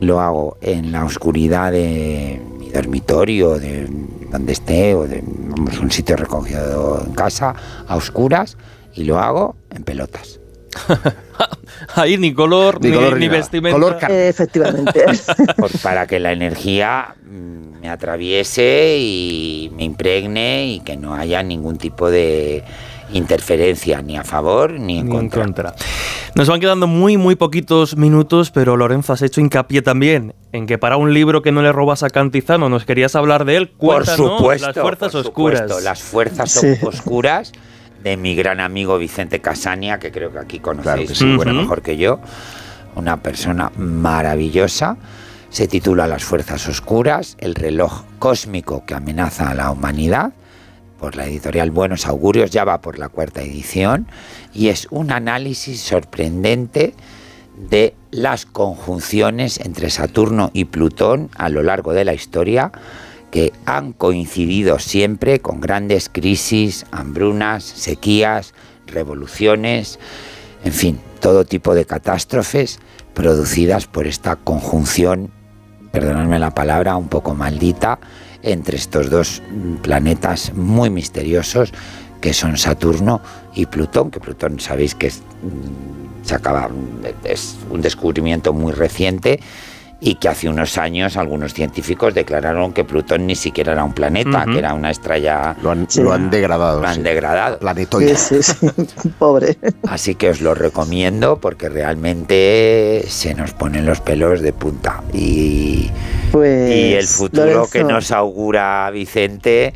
lo hago en la oscuridad de dormitorio, de donde esté, o de un sitio recogido en casa, a oscuras, y lo hago en pelotas. Ahí ni color, ni, vestimenta. Efectivamente. para que la energía mm, me atraviese y me impregne y que no haya ningún tipo de interferencia ni a favor ni en, contra. Nos van quedando muy, muy poquitos minutos, pero Lorenzo, has hecho hincapié también en que para un libro que no le robas a Cantizano nos querías hablar de él. Por supuesto. Las fuerzas oscuras. las fuerzas oscuras de mi gran amigo Vicente Casania, que creo que aquí conocéis mejor que yo. Una persona maravillosa. Se titula Las fuerzas oscuras, el reloj cósmico que amenaza a la humanidad por la editorial Buenos Augurios, ya va por la cuarta edición, y es un análisis sorprendente de las conjunciones entre Saturno y Plutón a lo largo de la historia, que han coincidido siempre con grandes crisis, hambrunas, sequías, revoluciones, en fin, todo tipo de catástrofes producidas por esta conjunción, perdonadme la palabra, un poco maldita, entre estos dos planetas muy misteriosos que son Saturno y Plutón, que Plutón sabéis que es, mm, se acaba, es un descubrimiento muy reciente y que hace unos años algunos científicos declararon que Plutón ni siquiera era un planeta, que era una estrella. Lo han, degradado. Lo han degradado. Planetoide. Pobre. Así que os lo recomiendo porque realmente se nos ponen los pelos de punta. Y, pues, y el futuro que nos augura Vicente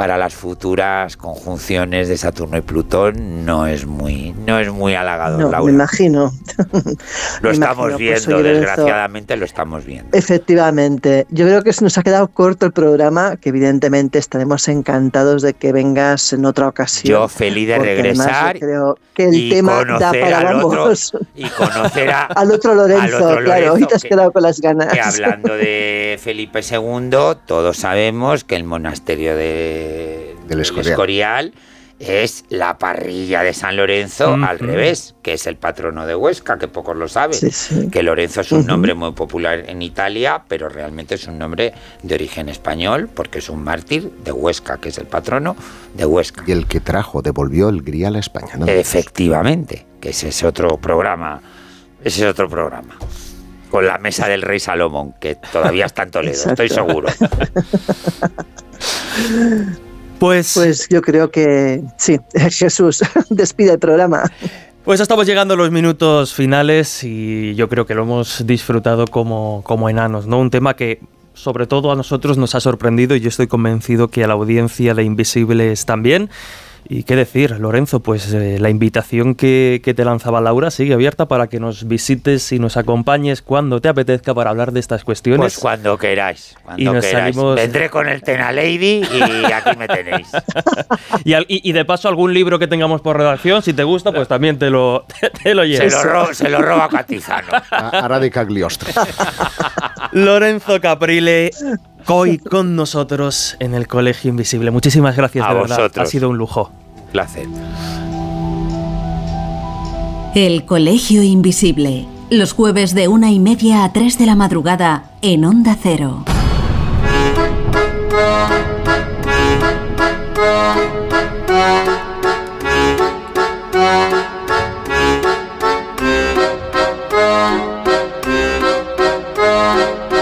para las futuras conjunciones de Saturno y Plutón no es muy, no es muy halagador, no, Me imagino. Lo estamos viendo, desgraciadamente lo estamos viendo. Efectivamente. Yo creo que nos ha quedado corto el programa, que evidentemente estaremos encantados de que vengas en otra ocasión. Yo feliz de regresar. creo que el tema da para al otro, y conocer al, otro Lorenzo, claro, hoy te has quedado con las ganas. Que hablando de Felipe II, todos sabemos que el monasterio de del Escorial. es la parrilla de San Lorenzo al revés, que es el patrono de Huesca, que pocos lo saben. Que Lorenzo es un nombre muy popular en Italia, pero realmente es un nombre de origen español, porque es un mártir de Huesca, que es el patrono de Huesca. Y el que trajo, devolvió el grial a España. ¿no? Efectivamente, que ese es otro programa. Ese es otro programa con la mesa del rey Salomón, que todavía está en Toledo, estoy seguro. Pues, pues yo creo que sí, Jesús, despide el programa. Pues estamos llegando a los minutos finales y yo creo que lo hemos disfrutado como, como enanos, ¿no? Un tema que sobre todo a nosotros nos ha sorprendido y yo estoy convencido que a la audiencia de Invisibles también. Y qué decir, Lorenzo, pues eh, la invitación que, te lanzaba Laura sigue abierta para que nos visites y nos acompañes cuando te apetezca para hablar de estas cuestiones. Pues cuando queráis, cuando y queráis. Vendré con el Tena Lady y aquí me tenéis. y, de paso algún libro que tengamos por redacción, si te gusta, pues también te lo, te, lo Se lo, se lo roba Catizano. Ahora de Cagliostro. Lorenzo Caprile, hoy con nosotros en el Colegio Invisible. Muchísimas gracias, de verdad. Ha sido un lujo. Placer. El Colegio Invisible. Los jueves de una y media a tres de la madrugada en Onda Cero.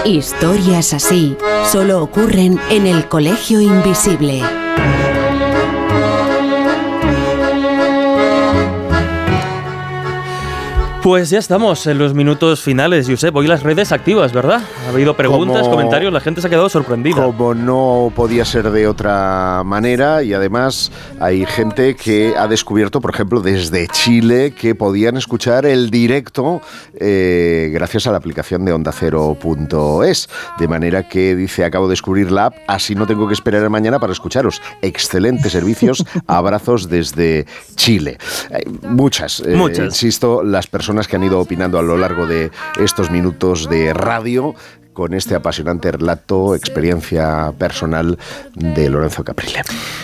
Historias así solo ocurren en el Colegio Invisible. Pues ya estamos en los minutos finales, Josep. Hoy las redes activas, ¿verdad? Ha habido preguntas, comentarios, la gente se ha quedado sorprendida. Como no podía ser de otra manera, y además hay gente que ha descubierto, por ejemplo, desde Chile, que podían escuchar el directo eh, gracias a la aplicación de ondacero.es. De manera que dice, acabo de descubrir la app, así no tengo que esperar a mañana para escucharos. Excelentes servicios, abrazos desde Chile. muchas, eh, muchas. insisto, las personas que han ido opinando a lo largo de estos minutos de radio con este apasionante relato, experiencia personal de Lorenzo Caprile.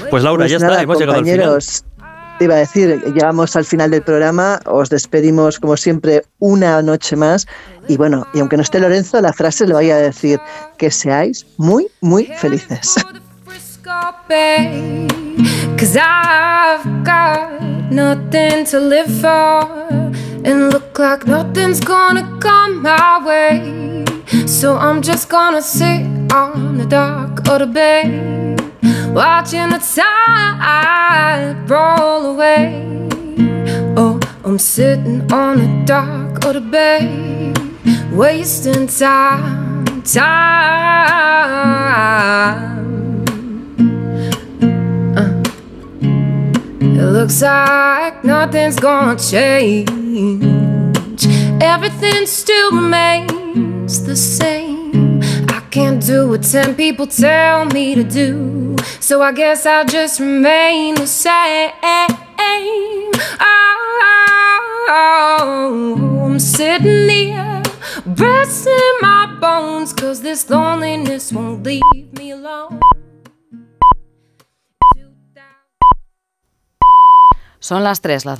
Pues Laura, ya pues está, hemos llegado al final. Te iba a decir, llegamos al final del programa, os despedimos como siempre una noche más y bueno, y aunque no esté Lorenzo, la frase le voy a decir que seáis muy, muy felices. And look like nothing's gonna come my way. So I'm just gonna sit on the dock of the bay, watching the tide roll away. Oh, I'm sitting on the dock of the bay, wasting time, time. It looks like nothing's gonna change. Everything still remains the same. I can't do what ten people tell me to do. So I guess I'll just remain the same. Oh, I'm sitting here, resting my bones, cause this loneliness won't leave me alone. Son las 3, las